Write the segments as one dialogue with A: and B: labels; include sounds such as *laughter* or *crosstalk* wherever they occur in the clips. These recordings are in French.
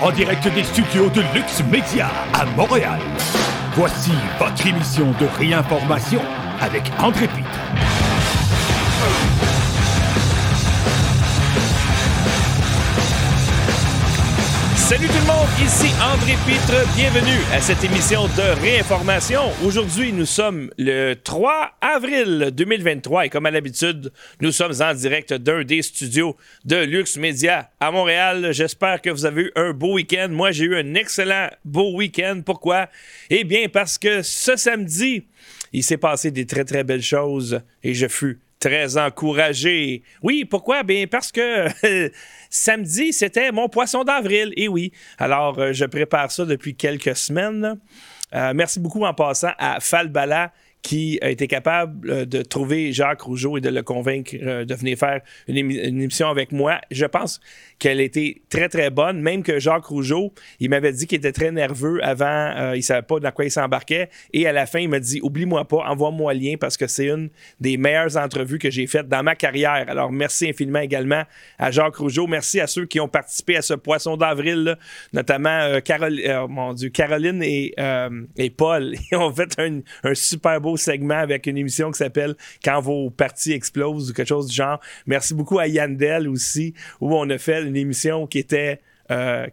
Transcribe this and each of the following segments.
A: en direct des studios de Lux Media à Montréal. Voici votre émission de réinformation avec André Pitre.
B: Salut tout le monde, ici André Pitre, bienvenue à cette émission de réinformation. Aujourd'hui, nous sommes le 3 avril 2023 et comme à l'habitude, nous sommes en direct d'un des studios de Lux Media à Montréal. J'espère que vous avez eu un beau week-end. Moi, j'ai eu un excellent beau week-end. Pourquoi? Eh bien, parce que ce samedi, il s'est passé des très très belles choses et je fus très encouragé. Oui, pourquoi? Bien, parce que *laughs* samedi, c'était mon poisson d'avril. Et oui, alors euh, je prépare ça depuis quelques semaines. Euh, merci beaucoup en passant à Falbala qui a été capable euh, de trouver Jacques Rougeau et de le convaincre euh, de venir faire une, émission avec moi. Je pense qu'elle était très, très bonne, même que Jacques Rougeau, il m'avait dit qu'il était très nerveux avant, euh, il savait pas dans quoi il s'embarquait, et à la fin, il m'a dit, oublie-moi pas, envoie-moi le lien parce que c'est une des meilleures entrevues que j'ai faites dans ma carrière. Alors, merci infiniment également à Jacques Rougeau. Merci à ceux qui ont participé à ce poisson d'avril, notamment mon Dieu, Caroline et, et Paul. *laughs* Ils ont fait un, un super beau segment avec une émission qui s'appelle Quand vos parties explosent ou quelque chose du genre. Merci beaucoup à Yandel aussi, où on a fait une émission qui était. Euh,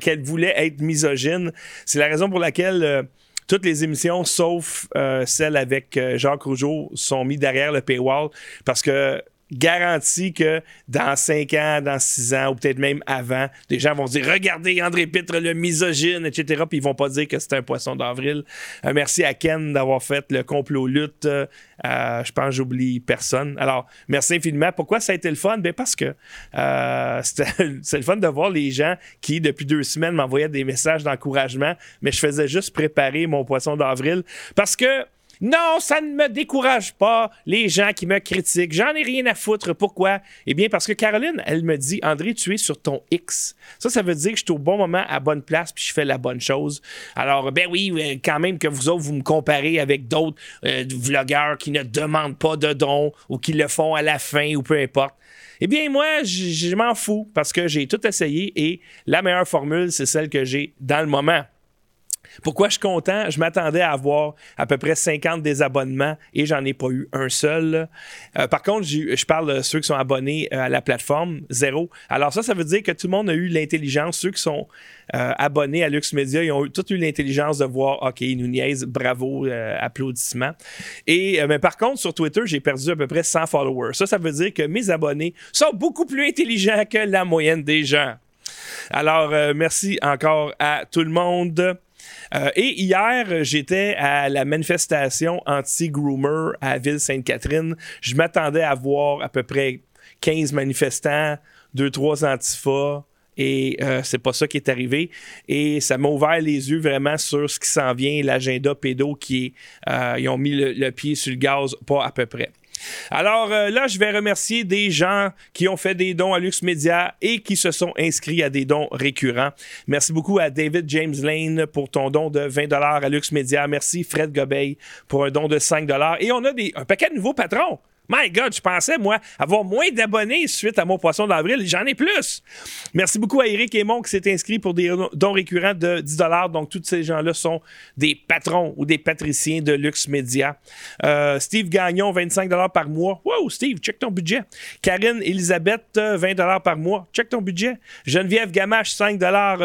B: qu'elle voulait être misogyne. C'est la raison pour laquelle euh, toutes les émissions, sauf euh, celle avec Jacques Rougeau, sont mis derrière le paywall parce que garantis que dans 5 ans, dans 6 ans, ou peut-être même avant, des gens vont dire Regardez André Pitre, le misogyne, etc. Puis ils vont pas dire que c'est un poisson d'avril. Euh, merci à Ken d'avoir fait le complot lutte. Euh, je pense j'oublie personne. Alors, merci infiniment. Pourquoi ça a été le fun? Ben parce que euh, *laughs* c'est le fun de voir les gens qui, depuis deux semaines, m'envoyaient des messages d'encouragement, mais je faisais juste préparer mon poisson d'avril. Parce que non, ça ne me décourage pas, les gens qui me critiquent. J'en ai rien à foutre. Pourquoi? Eh bien, parce que Caroline, elle me dit, André, tu es sur ton X. Ça, ça veut dire que je suis au bon moment, à bonne place, puis je fais la bonne chose. Alors, ben oui, euh, quand même que vous autres, vous me comparez avec d'autres euh, vlogueurs qui ne demandent pas de dons ou qui le font à la fin ou peu importe. Eh bien, moi, je m'en fous parce que j'ai tout essayé et la meilleure formule, c'est celle que j'ai dans le moment. Pourquoi je suis content? Je m'attendais à avoir à peu près 50 désabonnements et j'en ai pas eu un seul. Euh, par contre, je parle de ceux qui sont abonnés euh, à la plateforme, zéro. Alors ça, ça veut dire que tout le monde a eu l'intelligence. Ceux qui sont euh, abonnés à Lux Media, ils ont tous eu l'intelligence de voir, OK, ils nous bravo, applaudissements. Et mais par contre, sur Twitter, j'ai perdu à peu près 100 followers. Ça, ça veut dire que mes abonnés sont beaucoup plus intelligents que la moyenne des gens. Alors, merci encore à tout le monde. Euh, et hier, j'étais à la manifestation anti-groomer à Ville-Sainte-Catherine. Je m'attendais à voir à peu près 15 manifestants, 2-3 antifas. Et euh, c'est pas ça qui est arrivé. Et ça m'a ouvert les yeux vraiment sur ce qui s'en vient, l'agenda pédo qui est. Euh, ils ont mis le, pied sur le gaz, pas à peu près. Alors euh, là, je vais remercier des gens qui ont fait des dons à Lux Media et qui se sont inscrits à des dons récurrents. Merci beaucoup à David James Lane pour ton don de 20 à Lux Media. Merci Fred Gobeil pour un don de 5 Et on a un paquet de nouveaux patrons. My God, je pensais, moi, avoir moins d'abonnés suite à mon poisson d'avril. J'en ai plus. Merci beaucoup à Eric Aymon qui s'est inscrit pour des dons récurrents de 10 Donc, tous ces gens-là sont des patrons ou des patriciens de Luxe Media. Euh, Steve Gagnon, 25 par mois. Wow, Steve, check ton budget. Karine Elisabeth, 20 par mois. Check ton budget. Geneviève Gamache, 5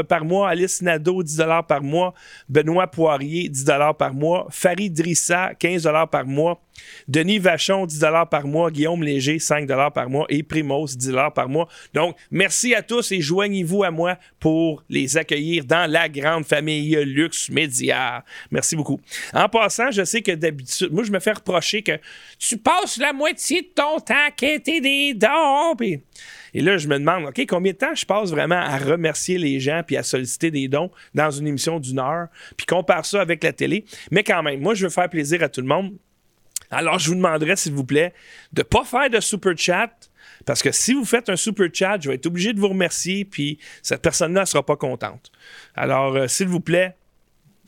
B: par mois. Alice Nadeau, 10 par mois. Benoît Poirier, 10 par mois. Farid Drissa, 15 par mois. Denis Vachon, 10 par mois. Guillaume Léger, 5 par mois. Et Primos, 10 par mois. Donc, merci à tous et joignez-vous à moi pour les accueillir dans la grande famille Luxe Média. Merci beaucoup. En passant, je sais que d'habitude, moi, je me fais reprocher que tu passes la moitié de ton temps à quêter des dons. Et là, je me demande, OK, combien de temps je passe vraiment à remercier les gens puis à solliciter des dons dans une émission d'une heure, puis compare ça avec la télé? Mais quand même, moi, je veux faire plaisir à tout le monde. Alors, je vous demanderai, s'il vous plaît, de ne pas faire de super chat. Parce que si vous faites un super chat, je vais être obligé de vous remercier, puis cette personne-là ne sera pas contente. Alors, euh, s'il vous plaît,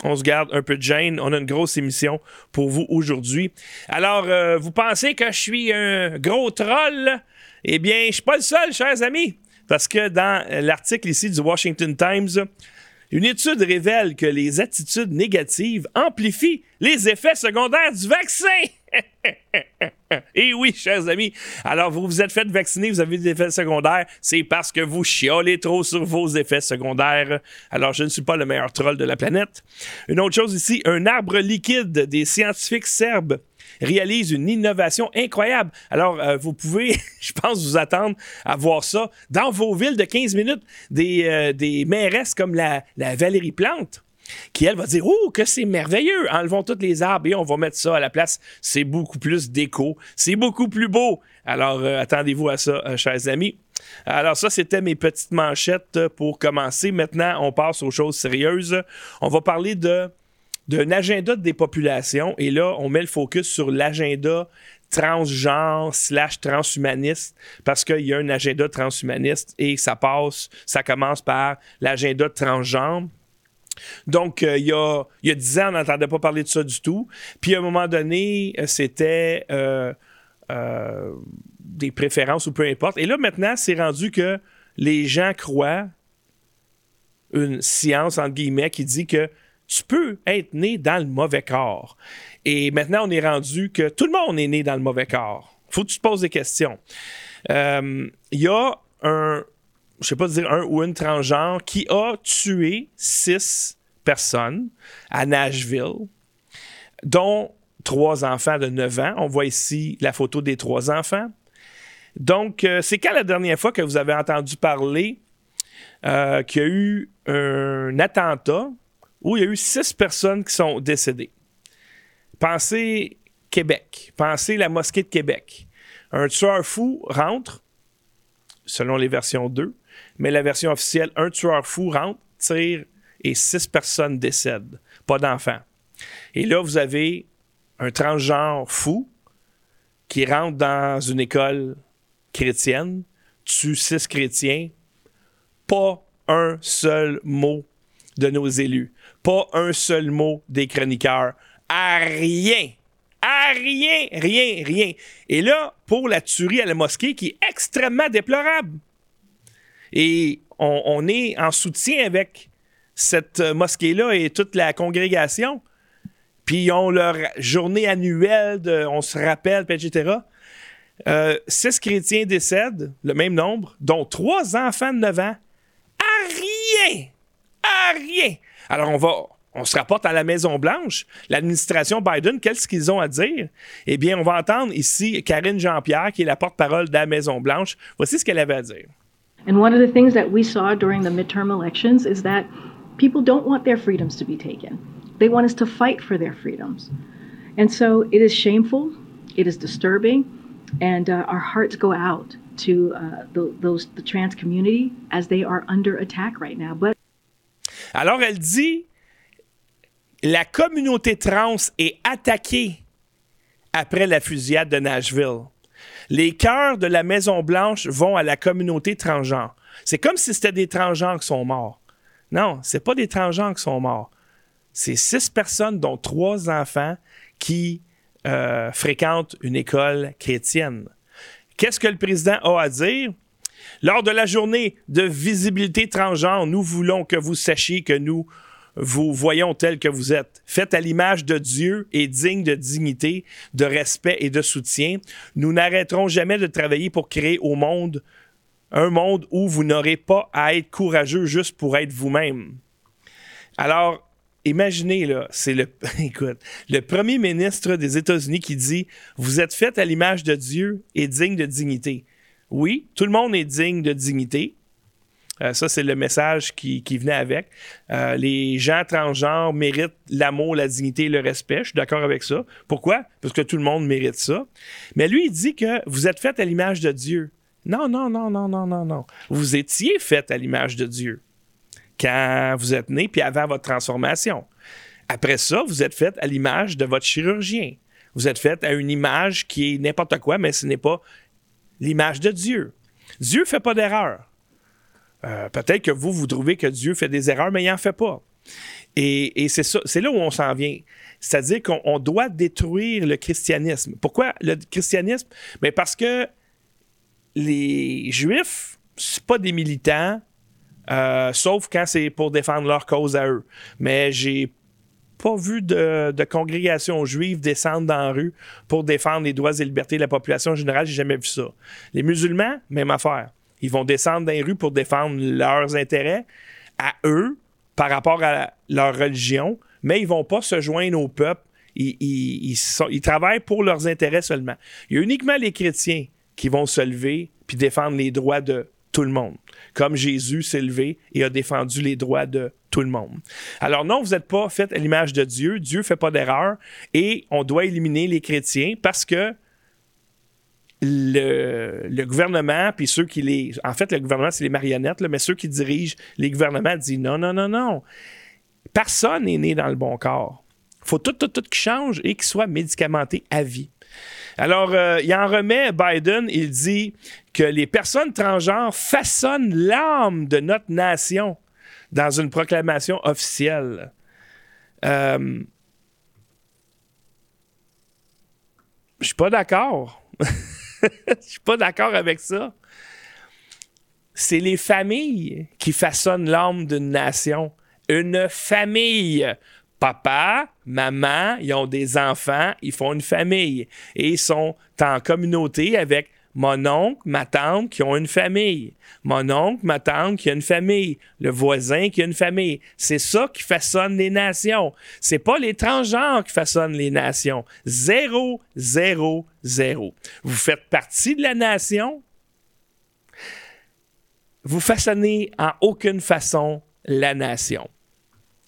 B: on se garde un peu de gêne. On a une grosse émission pour vous aujourd'hui. Alors, euh, vous pensez que je suis un gros troll? Eh bien, je ne suis pas le seul, chers amis. parce que dans l'article ici du Washington Times, une étude révèle que les attitudes négatives amplifient les effets secondaires du vaccin. *laughs* Et oui, chers amis, alors vous vous êtes fait vacciner, vous avez des effets secondaires, c'est parce que vous chiolez trop sur vos effets secondaires. Alors je ne suis pas le meilleur troll de la planète. Une autre chose ici, un arbre liquide des scientifiques serbes réalise une innovation incroyable. Alors, euh, vous pouvez, *laughs* je pense, vous attendre à voir ça dans vos villes de 15 minutes. Des, euh, mairesses comme la Valérie Plante qui, elle, va dire Oh, que c'est merveilleux, enlevons tous les arbres et on va mettre ça à la place. C'est beaucoup plus déco, c'est beaucoup plus beau. Alors, euh, attendez-vous à ça, chers amis. Alors, ça, c'était mes petites manchettes pour commencer. Maintenant, on passe aux choses sérieuses. On va parler de d'un agenda de dépopulation. Et là, on met le focus sur l'agenda transgenre slash transhumaniste parce qu'il y a un agenda transhumaniste et ça passe, ça commence par l'agenda transgenre. Donc, euh, il, y a, il y a 10 ans, on n'entendait pas parler de ça du tout. Puis, à un moment donné, euh, c'était euh, des préférences ou peu importe. Et là, maintenant, c'est rendu que les gens croient une science, entre guillemets, qui dit que tu peux être né dans le mauvais corps. Et maintenant, on est rendu que tout le monde est né dans le mauvais corps. faut que tu te poses des questions. Il y a un, je sais pas dire un ou une transgenre qui a tué six personnes à Nashville, dont trois enfants de 9 ans. On voit ici la photo des trois enfants. Donc, euh, c'est quand la dernière fois que vous avez entendu parler euh, qu'il y a eu un attentat où il y a eu six personnes qui sont décédées? Pensez Québec, pensez la mosquée de Québec. Un tueur fou rentre, selon les versions 2, mais la version officielle, un tueur fou rentre, tire et six personnes décèdent, pas d'enfants. Et là, vous avez un transgenre fou qui rentre dans une école chrétienne, tue six chrétiens, pas un seul mot de nos élus. Pas un seul mot des chroniqueurs. À rien. À rien, rien, rien. Et là, pour la tuerie à la mosquée, qui est extrêmement déplorable. Et on, est en soutien avec cette mosquée-là et toute la congrégation. Puis ils ont leur journée annuelle, on se rappelle, etc. Euh, six chrétiens décèdent, le même nombre, dont trois enfants de 9 ans. À rien! À rien! Alors, on va, on se rapporte à la Maison-Blanche. L'administration Biden, qu'est-ce qu'ils ont à dire? Eh bien, on va entendre ici Karine Jean-Pierre, qui est la porte-parole de la Maison-Blanche. Voici ce qu'elle avait à dire.
C: And one of the things that we saw during the midterm elections is that people don't want their freedoms to be taken. They want us to fight for their freedoms. And so it is shameful, it is disturbing, and uh, our hearts go out to uh, the, those, the trans community as they are under attack right now. But
B: alors, elle dit la communauté trans est attaquée après la fusillade de Nashville. Les cœurs de la Maison-Blanche vont à la communauté transgenre. C'est comme si c'était des transgenres qui sont morts. Non, c'est pas des transgenres qui sont morts. C'est six personnes, dont trois enfants, qui euh, fréquentent une école chrétienne. Qu'est-ce que le président a à dire? Lors de la journée de visibilité transgenre, nous voulons que vous sachiez que nous vous voyons tel que vous êtes. Faites à l'image de Dieu et digne de dignité, de respect et de soutien. Nous n'arrêterons jamais de travailler pour créer au monde un monde où vous n'aurez pas à être courageux juste pour être vous-même. Alors, imaginez, là, c'est le, *laughs* écoute, le premier ministre des États-Unis qui dit Vous êtes fait à l'image de Dieu et digne de dignité. Oui, tout le monde est digne de dignité. Euh, ça, c'est le message qui, venait avec. Euh, les gens transgenres méritent l'amour, la dignité et le respect. Je suis d'accord avec ça. Pourquoi? Parce que tout le monde mérite ça. Mais lui, il dit que vous êtes fait à l'image de Dieu. Non, non, non, non, non, non, non. Vous étiez fait à l'image de Dieu quand vous êtes né, puis avant votre transformation. Après ça, vous êtes fait à l'image de votre chirurgien. Vous êtes fait à une image qui est n'importe quoi, mais ce n'est pas l'image de Dieu. Dieu ne fait pas d'erreur. Euh, peut-être que vous, vous trouvez que Dieu fait des erreurs, mais il n'en fait pas. Et, c'est, là où on s'en vient. C'est-à-dire qu'on doit détruire le christianisme. Pourquoi le christianisme? Mais parce que les Juifs c'est pas des militants, euh, sauf quand c'est pour défendre leur cause à eux. Mais j'ai pas vu de, congrégation juive descendre dans la rue pour défendre les droits et libertés de la population générale. J'ai jamais vu ça. Les musulmans, même affaire. Ils vont descendre dans les rues pour défendre leurs intérêts à eux par rapport à leur religion, mais ils vont pas se joindre au peuple. Ils, travaillent pour leurs intérêts seulement. Il y a uniquement les chrétiens qui vont se lever puis défendre les droits de tout le monde, comme Jésus s'est levé et a défendu les droits de tout le monde. Alors non, vous n'êtes pas fait à l'image de Dieu, Dieu fait pas d'erreur et on doit éliminer les chrétiens parce que le, gouvernement, puis ceux qui les... En fait, le gouvernement, c'est les marionnettes, mais ceux qui dirigent les gouvernements disent non, non, non, non. Personne n'est né dans le bon corps. Il faut tout, tout, tout qui change et qu'il soit médicamenté à vie. Alors, euh, il en remet Biden, il dit que les personnes transgenres façonnent l'âme de notre nation dans une proclamation officielle. Euh, je suis pas d'accord. *laughs* *laughs* Je suis pas d'accord avec ça. C'est les familles qui façonnent l'âme d'une nation. Une famille. Papa, maman, ils ont des enfants, ils font une famille et ils sont en communauté avec mon oncle, ma tante qui ont une famille. Mon oncle, ma tante qui a une famille. Le voisin qui a une famille. C'est ça qui façonne les nations. C'est pas les transgenres qui façonnent les nations. Zéro, zéro, zéro. Vous faites partie de la nation. Vous façonnez en aucune façon la nation.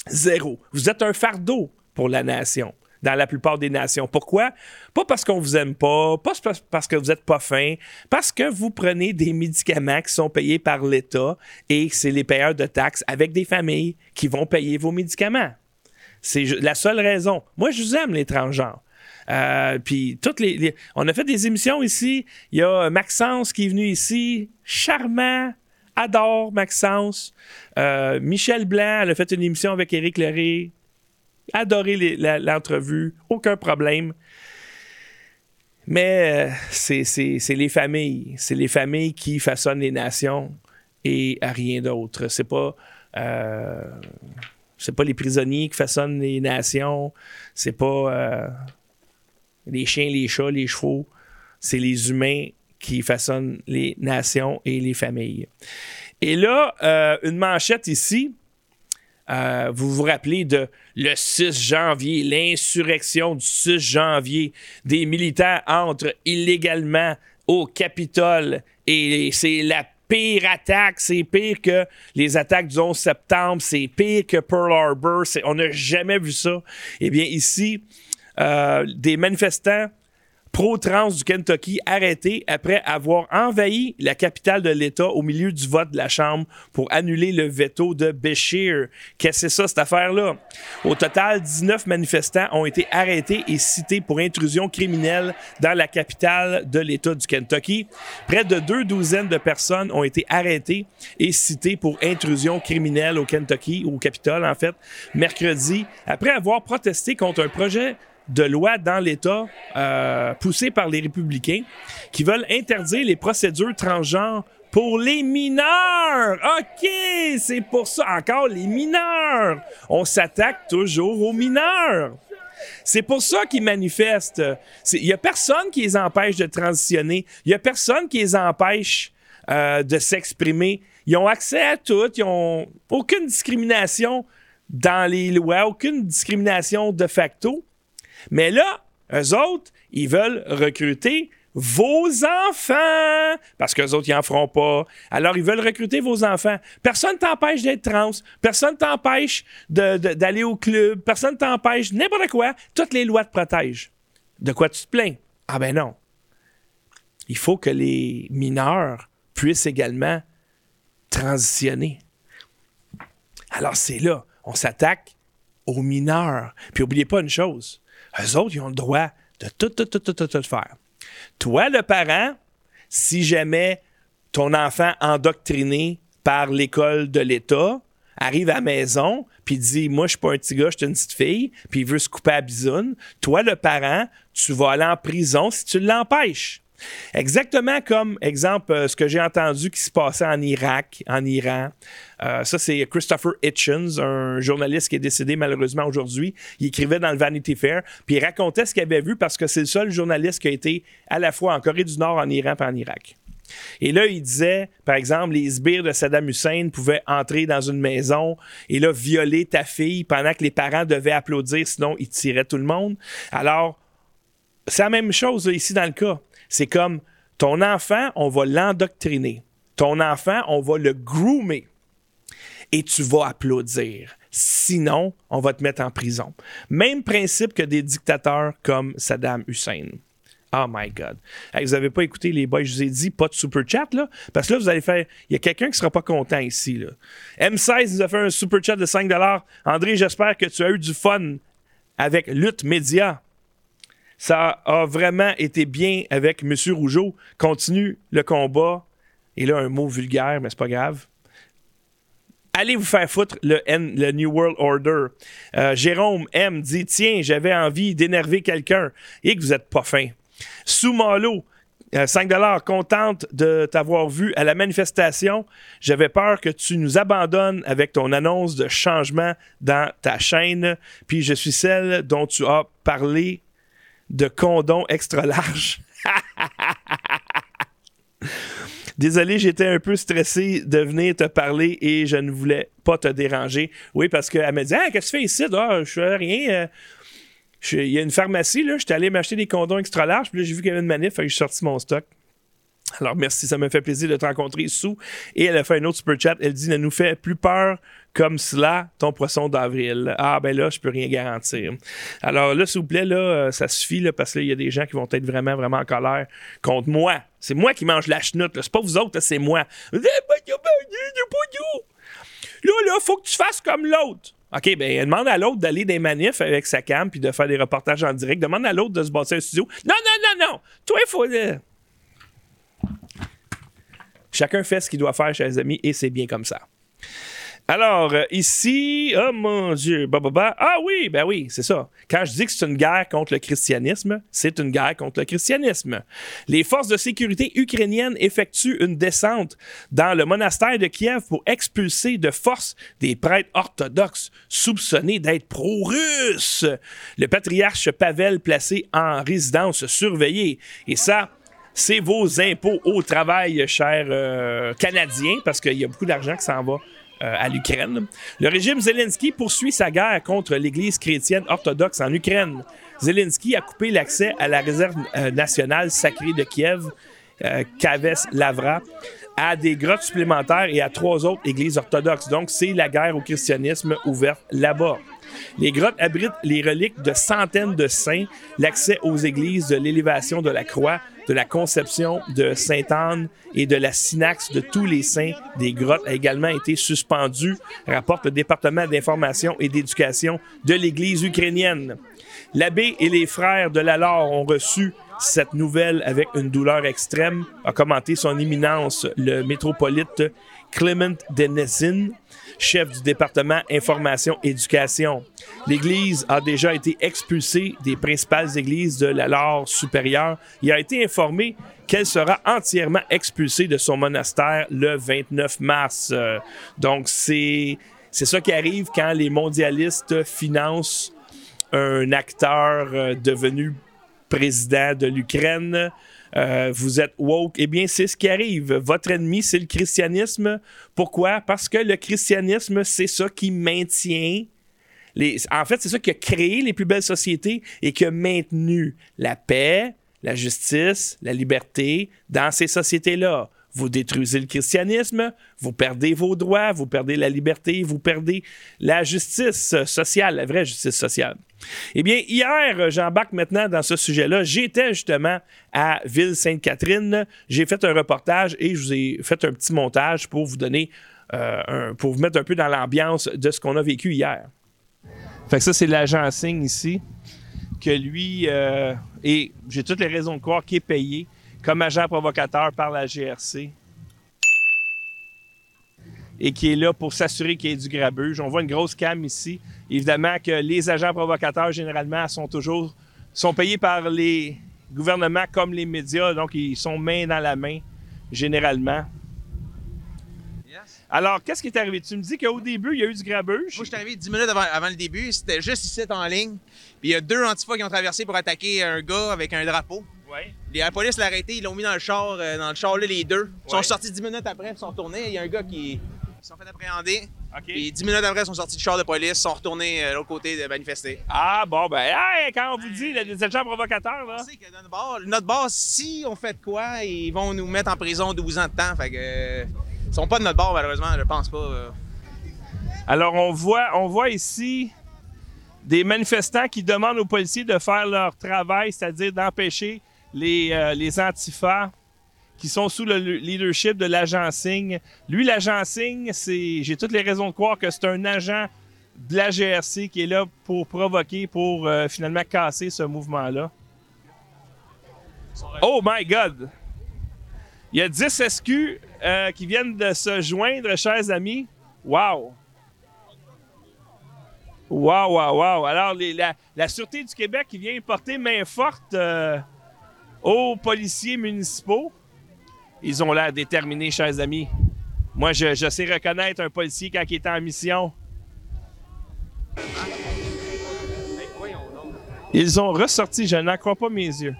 B: Zéro. Vous êtes un fardeau pour la nation dans la plupart des nations. Pourquoi? Pas parce qu'on vous aime pas, pas parce que vous n'êtes pas fin, parce que vous prenez des médicaments qui sont payés par l'État et c'est les payeurs de taxes avec des familles qui vont payer vos médicaments. C'est la seule raison. Moi, je vous aime, les transgenres. Euh, puis toutes les, on a fait des émissions ici. Il y a Maxence qui est venu ici, charmant, adore Maxence. Euh, Michel Blanc, elle a fait une émission avec Éric Leray, adoré l'entrevue, aucun problème. Mais euh, c'est les familles. C'est les familles qui façonnent les nations et à rien d'autre. C'est pas. Euh, pas les prisonniers qui façonnent les nations. C'est pas euh, les chiens, les chats, les chevaux. C'est les humains qui façonnent les nations et les familles. Et là, une manchette ici euh, vous vous rappelez de le 6 janvier, l'insurrection du 6 janvier, des militaires entrent illégalement au Capitole et c'est la pire attaque, c'est pire que les attaques du 11 septembre, c'est pire que Pearl Harbor, on n'a jamais vu ça. Eh bien ici, euh, des manifestants pro-trans du Kentucky arrêté après avoir envahi la capitale de l'État au milieu du vote de la Chambre pour annuler le veto de Beshear. Qu'est-ce que c'est ça, cette affaire-là? Au total, 19 manifestants ont été arrêtés et cités pour intrusion criminelle dans la capitale de l'État du Kentucky. Près de deux douzaines de personnes ont été arrêtées et citées pour intrusion criminelle au Kentucky, au Capitole en fait, mercredi, après avoir protesté contre un projet de loi dans l'État euh, poussé par les républicains qui veulent interdire les procédures transgenres pour les mineurs. OK, c'est pour ça. Encore les mineurs. On s'attaque toujours aux mineurs. C'est pour ça qu'ils manifestent. Il n'y a personne qui les empêche de transitionner. Il n'y a personne qui les empêche euh, de s'exprimer. Ils ont accès à tout. Ils n'ont aucune discrimination dans les lois, aucune discrimination de facto. Mais là, eux autres, ils veulent recruter vos enfants, parce qu'eux autres, ils n'en feront pas. Alors, ils veulent recruter vos enfants. Personne ne t'empêche d'être trans, personne ne t'empêche d'aller au club, personne ne t'empêche n'importe quoi. Toutes les lois te protègent. De quoi tu te plains? Ah ben non. Il faut que les mineurs puissent également transitionner. Alors, c'est là, on s'attaque aux mineurs. Puis, n'oubliez pas une chose, eux autres, ils ont le droit de tout, tout, tout, tout, tout, tout faire. Toi, le parent, si jamais ton enfant endoctriné par l'école de l'État arrive à la maison puis dit moi je suis pas un petit gars, je suis une petite fille, puis il veut se couper à bisoune, toi le parent, tu vas aller en prison si tu l'empêches. Exactement comme, exemple, euh, ce que j'ai entendu qui se passait en Irak, en Iran. Euh, ça, c'est Christopher Hitchens, un journaliste qui est décédé malheureusement aujourd'hui. Il écrivait dans le Vanity Fair, puis il racontait ce qu'il avait vu parce que c'est le seul journaliste qui a été à la fois en Corée du Nord, en Iran et en Irak. Et là, il disait, par exemple, les sbires de Saddam Hussein pouvaient entrer dans une maison et là, violer ta fille pendant que les parents devaient applaudir, sinon ils tiraient tout le monde. Alors, c'est la même chose ici dans le cas. C'est comme ton enfant, on va l'endoctriner. Ton enfant, on va le groomer. Et tu vas applaudir. Sinon, on va te mettre en prison. Même principe que des dictateurs comme Saddam Hussein. Oh my God. vous n'avez pas écouté les boys, je vous ai dit, pas de super chat, là? Parce que là, vous allez faire. Il y a quelqu'un qui sera pas content ici, là. M16 nous a fait un super chat de 5 André, j'espère que tu as eu du fun avec Lutte Média. Ça a vraiment été bien avec M. Rougeau. Continue le combat. Et là, un mot vulgaire, mais c'est pas grave. Allez vous faire foutre le, New World Order. Euh, Jérôme M dit Tiens, j'avais envie d'énerver quelqu'un et que vous êtes pas fin. Soumalo, 5 euh, contente de t'avoir vu à la manifestation. J'avais peur que tu nous abandonnes avec ton annonce de changement dans ta chaîne. Puis je suis celle dont tu as parlé de condom extra large. Désolé, j'étais un peu stressé de venir te parler et je ne voulais pas te déranger. Oui, parce qu'elle me dit Ah, qu'est-ce que tu fais ici? Ah, je fais rien. Euh, il y a une pharmacie, là. J'étais allé m'acheter des condoms extra larges, puis là, j'ai vu qu'il y avait une manif, j'ai sorti mon stock. Alors, merci, ça me fait plaisir de te rencontrer sous. Et elle a fait un autre super chat. Elle dit Ne nous fait plus peur comme cela, ton poisson d'avril. Ah, ben là, je peux rien garantir. Alors là, s'il vous plaît, là, euh, ça suffit, là, parce qu'il y a des gens qui vont être vraiment, vraiment en colère contre moi. C'est moi qui mange la chenoute, c'est pas vous autres, c'est moi. Là, là, faut que tu fasses comme l'autre. OK, ben demande à l'autre d'aller des manifs avec sa cam puis de faire des reportages en direct. Demande à l'autre de se bâtir un studio. Non, non, non, non. Toi, il faut. Euh, Chacun fait ce qu'il doit faire, chers amis, et c'est bien comme ça. Alors, euh, ici, oh mon Dieu, bah, bah, bah. Ah oui, ben oui, c'est ça. Quand je dis que c'est une guerre contre le christianisme, c'est une guerre contre le christianisme. Les forces de sécurité ukrainiennes effectuent une descente dans le monastère de Kiev pour expulser de force des prêtres orthodoxes soupçonnés d'être pro-russes. Le patriarche Pavel placé en résidence surveillée. Et ça, c'est vos impôts au travail, chers euh, Canadiens, parce qu'il y a beaucoup d'argent qui s'en va à l'Ukraine. Le régime Zelensky poursuit sa guerre contre l'Église chrétienne orthodoxe en Ukraine. Zelensky a coupé l'accès à la réserve euh, nationale sacrée de Kiev, euh, Kaves Lavra, à des grottes supplémentaires et à trois autres églises orthodoxes. Donc, c'est la guerre au christianisme ouverte là-bas. Les grottes abritent les reliques de centaines de saints, l'accès aux églises de l'élévation de la croix, de la conception de Sainte-Anne et de la synaxe de tous les saints des grottes a également été suspendu, rapporte le département d'information et d'éducation de l'Église ukrainienne. L'abbé et les frères de la Laure ont reçu cette nouvelle avec une douleur extrême, a commenté son éminence, le métropolite Clement Denezin chef du département information-éducation. L'Église a déjà été expulsée des principales églises de la Laure supérieure. Il a été informé qu'elle sera entièrement expulsée de son monastère le 29 mars. Euh, donc, c'est, c'est ça qui arrive quand les mondialistes financent un acteur euh, devenu président de l'Ukraine. Euh, vous êtes woke, eh bien, c'est ce qui arrive. Votre ennemi, c'est le christianisme. Pourquoi? Parce que le christianisme, c'est ça qui maintient. Les... En fait, c'est ça qui a créé les plus belles sociétés et qui a maintenu la paix, la justice, la liberté dans ces sociétés-là. Vous détruisez le christianisme, vous perdez vos droits, vous perdez la liberté, vous perdez la justice sociale, la vraie justice sociale. Eh bien, hier, j'embarque maintenant dans ce sujet-là. J'étais justement à Ville-Sainte-Catherine. J'ai fait un reportage et je vous ai fait un petit montage pour vous donner, euh, pour vous mettre un peu dans l'ambiance de ce qu'on a vécu hier. Fait que ça, c'est l'agent signe ici, que lui, euh, et j'ai toutes les raisons de croire qu'il est payé comme agent provocateur par la GRC et qui est là pour s'assurer qu'il y ait du grabuge. On voit une grosse cam ici. Évidemment que les agents provocateurs, généralement, sont toujours sont payés par les gouvernement comme les médias, donc ils sont main dans la main, généralement. Alors, qu'est-ce qui est arrivé? Tu me dis qu'au début, il y a eu du grabuge.
D: Moi, je suis arrivé 10 minutes avant, avant le début. C'était juste ici en ligne. Puis il y a deux antifas qui ont traversé pour attaquer un gars avec un drapeau.
B: Ouais.
D: Les- La police l'a arrêté, ils l'ont mis dans le char, euh, dans le char là, les deux. Ils
B: Ouais.
D: sont sortis 10 minutes après, ils sont retournés. Il y a un gars qui ils sont fait appréhender. Puis 10 minutes après, ils sont sortis du char de police, ils sont retournés euh, de l'autre côté de manifester.
B: Ah, bon, ben, hey, quand on vous dit, là, des agents provocateurs, là.
D: On sait que notre bar, notre bar, si on fait de quoi, ils vont nous mettre en prison 12 ans de temps. Fait que. ils sont pas de notre bar, malheureusement, je pense pas. euh.
B: Alors, on voit, on voit ici des manifestants qui demandent aux policiers de faire leur travail, c'est-à-dire d'empêcher les, euh, les antifas qui sont sous le leadership de l'agent Signe. Lui, l'agent Signe, c'est, j'ai toutes les raisons de croire que c'est un agent de la GRC qui est là pour provoquer, pour euh, finalement casser ce mouvement-là. Oh my God! Il y a 10 SQ euh, qui viennent de se joindre, chers amis. Wow! Wow, wow, wow. Alors, la Sûreté du Québec qui vient porter main forte euh, aux policiers municipaux. Ils ont l'air déterminés, chers amis. Moi, je, sais reconnaître un policier quand il est en mission. Ils ont ressorti, je n'en crois pas mes yeux.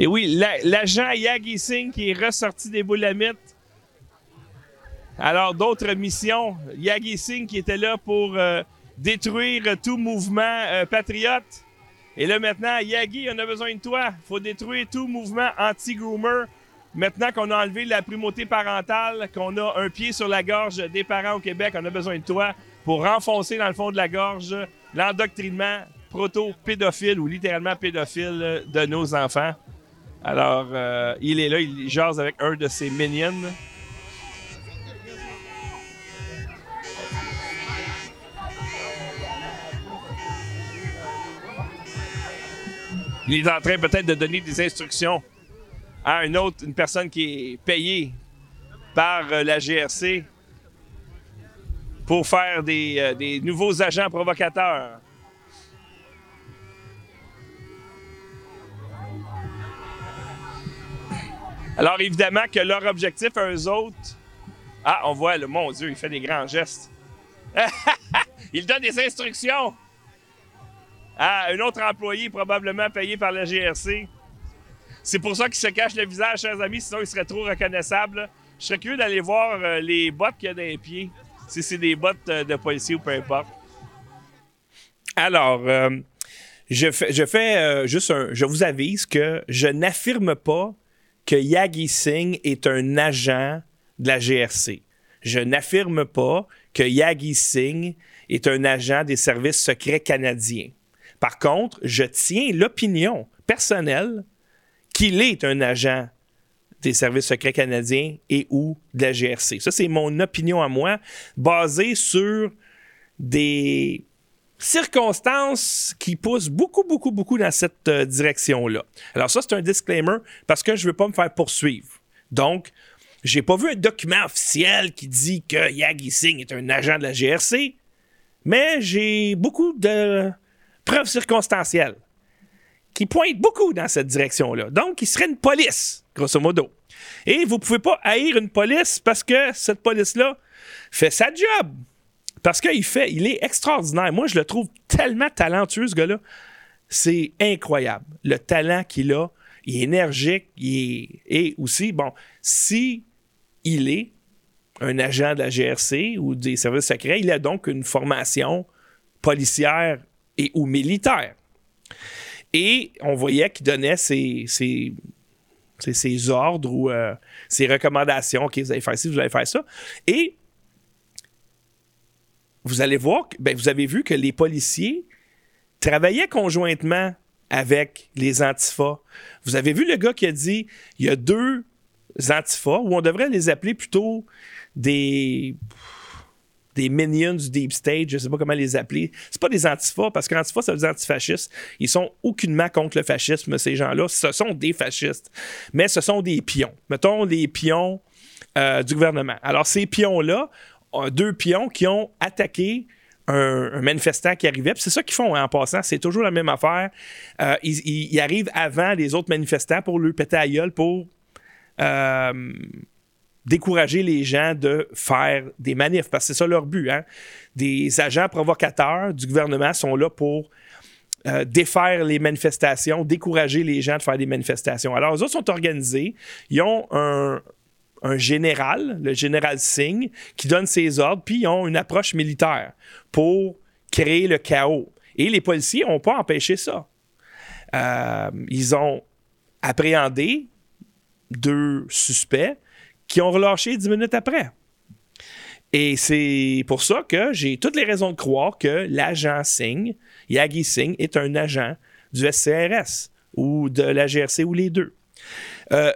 B: Et oui, la- l'agent Yagi Singh qui est ressorti des boulamites. Alors, d'autres missions. Yagi Singh qui était là pour euh, détruire tout mouvement euh, patriote. Et là, maintenant, Yagi, on a besoin de toi. faut détruire tout mouvement anti-groomer. Maintenant qu'on a enlevé la primauté parentale, qu'on a un pied sur la gorge des parents au Québec, on a besoin de toi pour renfoncer dans le fond de la gorge l'endoctrinement proto-pédophile ou littéralement pédophile de nos enfants. Alors, euh, il est là, il jase avec un de ses minions. Il est en train peut-être de donner des instructions à une autre, une personne qui est payée par euh, la GRC pour faire des, euh, des nouveaux agents provocateurs. Alors évidemment que leur objectif à eux autres... Ah, on voit, le mon Dieu, il fait des grands gestes. *laughs* il donne des instructions à un autre employé probablement payé par la GRC. C'est pour ça qu'il se cache le visage, chers amis, sinon il serait trop reconnaissable. Je serais curieux d'aller voir euh, les bottes qu'il y a dans les pieds, si c'est des bottes euh, de policier ou peu importe. Alors, euh, je fais, juste un. Je vous avise que je n'affirme pas que Yagi Singh est un agent de la GRC. Je n'affirme pas que Yagi Singh est un agent des services secrets canadiens. Par contre, je tiens l'opinion personnelle qu'il est un agent des services secrets canadiens et ou de la GRC. Ça, c'est mon opinion à moi, basée sur des circonstances qui poussent beaucoup, beaucoup, beaucoup dans cette euh, direction-là. Alors ça, c'est un disclaimer parce que je ne veux pas me faire poursuivre. Donc, j'ai pas vu un document officiel qui dit que Yagi Singh est un agent de la GRC, mais j'ai beaucoup de preuves circonstancielles qui pointent beaucoup dans cette direction-là. Donc, il serait une police, grosso modo. Et vous pouvez pas haïr une police parce que cette police-là fait sa job. Parce qu'il fait, il est extraordinaire. Moi, je le trouve tellement talentueux, ce gars-là. C'est incroyable. Le talent qu'il a, il est énergique, il est, et aussi, bon, si il est un agent de la GRC ou des services secrets, il a donc une formation policière et ou militaire. Et on voyait qu'il donnait ses, ses, ordres ou euh, ses recommandations. OK, vous allez faire ci, vous allez faire ça. Et vous allez voir, ben, vous avez vu que les policiers travaillaient conjointement avec les antifas. Vous avez vu le gars qui a dit il y a deux antifas, ou on devrait les appeler plutôt des des minions du deep state, je sais pas comment les appeler. C'est pas des antifas, parce qu'antifas, ça veut dire antifascistes. Ils sont aucunement contre le fascisme, ces gens-là. Ce sont des fascistes. Mais ce sont des pions. Mettons les pions euh, du gouvernement. Alors, ces pions-là, euh, deux pions qui ont attaqué un, manifestant qui arrivait. C'est ça qu'ils font hein, en passant. C'est toujours la même affaire. Euh, ils, arrivent avant les autres manifestants pour lui péter à gueule, pour décourager les gens de faire des manifs, parce que c'est ça leur but. Hein. Des agents provocateurs du gouvernement sont là pour euh, défaire les manifestations, décourager les gens de faire des manifestations. Alors, eux autres sont organisés. Ils ont un, général, le général Singh, qui donne ses ordres, puis ils ont une approche militaire pour créer le chaos. Et les policiers n'ont pas empêché ça. Euh, ils ont appréhendé deux suspects qui ont relâché dix minutes après. Et c'est pour ça que j'ai toutes les raisons de croire que l'agent Singh, Yagi Singh, est un agent du SCRS ou de la GRC ou les deux. Euh,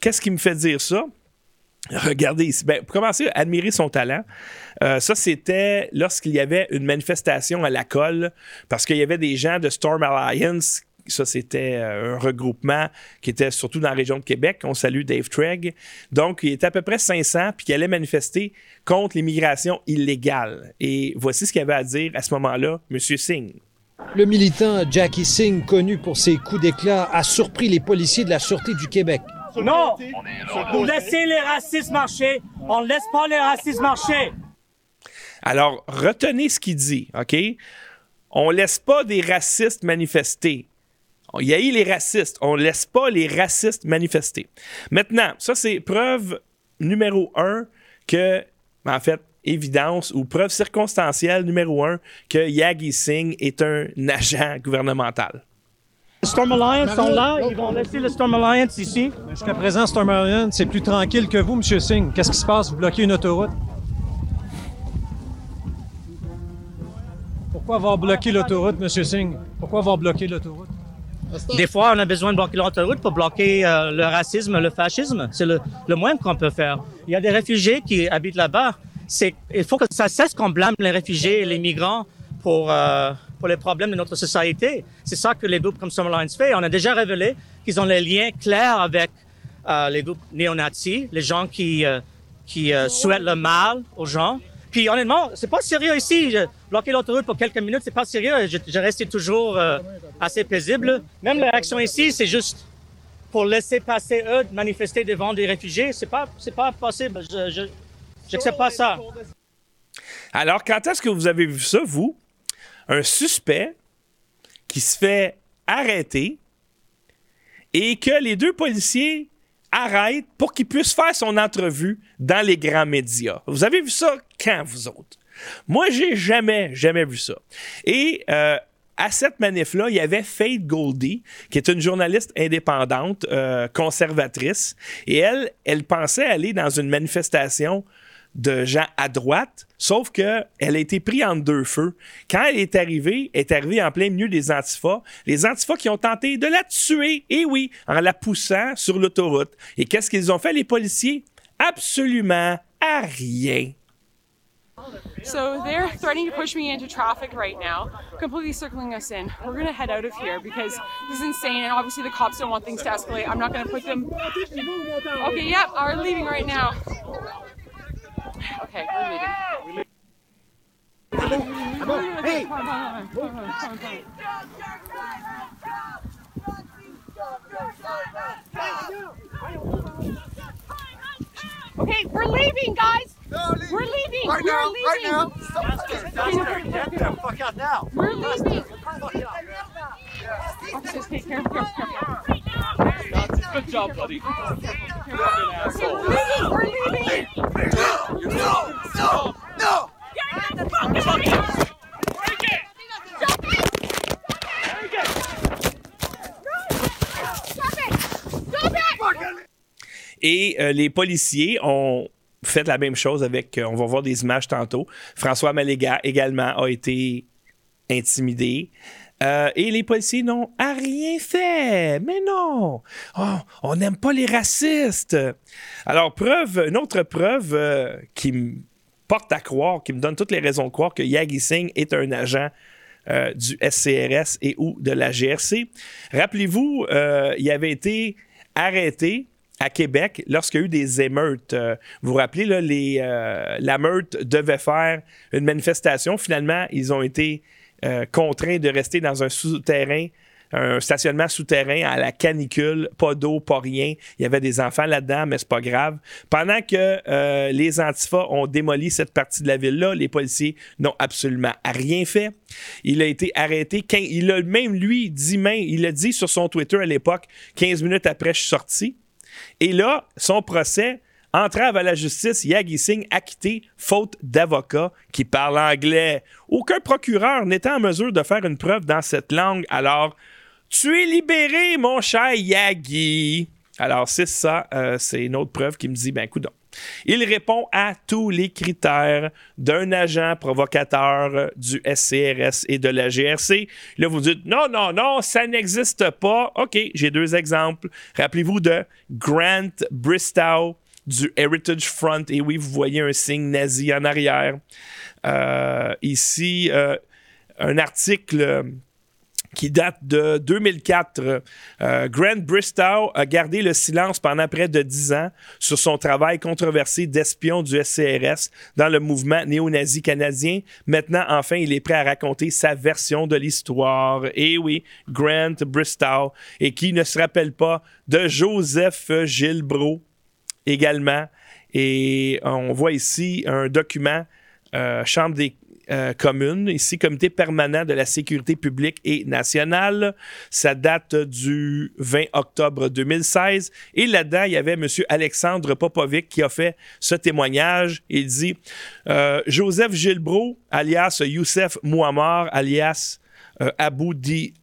B: qu'est-ce qui me fait dire ça? Regardez ici. Ben, pour commencer, admirer son talent. Euh, ça, c'était lorsqu'il y avait une manifestation à la colle, parce qu'il y avait des gens de Storm Alliance. Ça, c'était euh, un regroupement qui était surtout dans la région de Québec. On salue Dave Tregg. Donc, il était à peu près 500, puis qui allait manifester contre l'immigration illégale. Et voici ce qu'il avait à dire à ce moment-là, M. Singh.
E: Le militant Jackie Singh, connu pour ses coups d'éclat, a surpris les policiers de la Sûreté du Québec.
F: Non! Vous laissez les racistes marcher. On ne laisse pas les racistes marcher.
B: Alors, retenez ce qu'il dit, OK? On ne laisse pas des racistes manifester. Il y a eu les racistes. On ne laisse pas les racistes manifester. Maintenant, ça, c'est preuve numéro un que, en fait, évidence ou preuve circonstancielle numéro un que Yagi Singh est un *laughs* agent gouvernemental.
F: Storm Alliance sont là, ils vont laisser le Storm Alliance ici.
E: Jusqu'à présent, Storm Alliance, c'est plus tranquille que vous, M. Singh. Qu'est-ce qui se passe? Vous bloquez une autoroute? Pourquoi avoir bloqué l'autoroute, M. Singh? Pourquoi avoir bloqué l'autoroute?
F: Des fois, on a besoin de bloquer l'autoroute pour bloquer euh, le racisme, le fascisme. C'est le, le moins qu'on peut faire. Il y a des réfugiés qui habitent là-bas. il faut que ça cesse qu'on blâme les réfugiés et les migrants pour, euh, pour les problèmes de notre société. C'est ça que les groupes comme Summerlines fait. On a déjà révélé qu'ils ont les liens clairs avec euh, les groupes néo-nazis, les gens qui, euh, qui euh, souhaitent le mal aux gens. Puis honnêtement, c'est pas sérieux ici. Bloquer l'autoroute pour quelques minutes, c'est pas sérieux. Je, je restais toujours assez paisible. Même la réaction ici, c'est juste pour laisser passer eux manifester devant des réfugiés. C'est pas, c'est pas possible. Je, je, j'accepte pas ça.
B: Alors, quand est-ce que vous avez vu ça, vous? un suspect qui se fait arrêter et que les deux policiers arrêtent pour qu'il puisse faire son entrevue dans les grands médias. Vous avez vu ça? Quand, vous autres? Moi, j'ai jamais, jamais vu ça. Et euh, à cette manif-là, il y avait Faith Goldie, qui est une journaliste indépendante, euh, conservatrice, et elle, elle pensait aller dans une manifestation de gens à droite, sauf qu'elle a été prise entre deux feux. Quand elle est arrivée, elle est arrivée en plein milieu des antifas. Les antifas qui ont tenté de la tuer, et oui, en la poussant sur l'autoroute. Et qu'est-ce qu'ils ont fait, les policiers? Absolument à rien.
G: So they're threatening to push me into traffic right now, completely circling us in. We're gonna head out of here because this is insane, and obviously the cops don't want things to escalate. I'm not gonna put them. Okay, yep, we're leaving right now. Okay, we're leaving. Hey! Okay, we're leaving, guys. No, leave. We're leaving. Right we're
H: now.
G: leaving.
H: Right now. Stop. Get the fuck out now.
G: We're leaving. Officers, take care. Care, care.
B: Good job, buddy.
G: We're leaving. We're leaving.
H: No, no, no, no.
G: Get the fuck out of here. Stop it. Stop it. Stop it.
B: Et euh, les policiers ont fait la même chose avec, euh, on va voir des images tantôt. François Maléga également a été intimidé. Euh, et les policiers n'ont rien fait. Mais non, oh, on n'aime pas les racistes. Alors, preuve, une autre preuve euh, qui me porte à croire, qui me donne toutes les raisons de croire que Yagi Singh est un agent du SCRS et ou de la GRC. Rappelez-vous, il avait été arrêté à Québec lorsqu'il y a eu des émeutes. Euh, vous vous rappelez, euh, la meute devait faire une manifestation. Finalement, ils ont été euh, contraints de rester dans un souterrain un stationnement souterrain à la canicule, pas d'eau, pas rien. Il y avait des enfants là-dedans, mais c'est pas grave. Pendant que les antifas ont démoli cette partie de la ville-là, les policiers n'ont absolument rien fait. Il a été arrêté. Il a même lui dit, il a dit sur son Twitter à l'époque, 15 minutes après, je suis sorti. Et là, son procès, entrave à la justice, Yagi Singh acquitté, faute d'avocat qui parle anglais. Aucun procureur n'était en mesure de faire une preuve dans cette langue. Alors, tu es libéré, mon cher Yagi. Alors, c'est ça, euh, c'est une autre preuve qui me dit, ben, écoute, il répond à tous les critères d'un agent provocateur du SCRS et de la GRC. Là, vous dites non, non, non, ça n'existe pas. OK, j'ai deux exemples. Rappelez-vous de Grant Bristow du Heritage Front. Et oui, vous voyez un signe nazi en arrière. Euh, ici, euh, un article qui date de 2004. Euh, Grant Bristow a gardé le silence pendant près de dix ans sur son travail controversé d'espion du SCRS dans le mouvement néo-nazi canadien. Maintenant, enfin, il est prêt à raconter sa version de l'histoire. Et oui, Grant Bristow, et qui ne se rappelle pas de Joseph Gilbro également. Et on voit ici un document euh, Chambre des euh, commune, ici, Comité permanent de la sécurité publique et nationale. Ça date du 20 octobre 2016. Et là-dedans, il y avait M. Alexandre Popovic qui a fait ce témoignage. Il dit euh, Joseph Gilbro, alias Youssef Mouammar, alias euh, Abu Di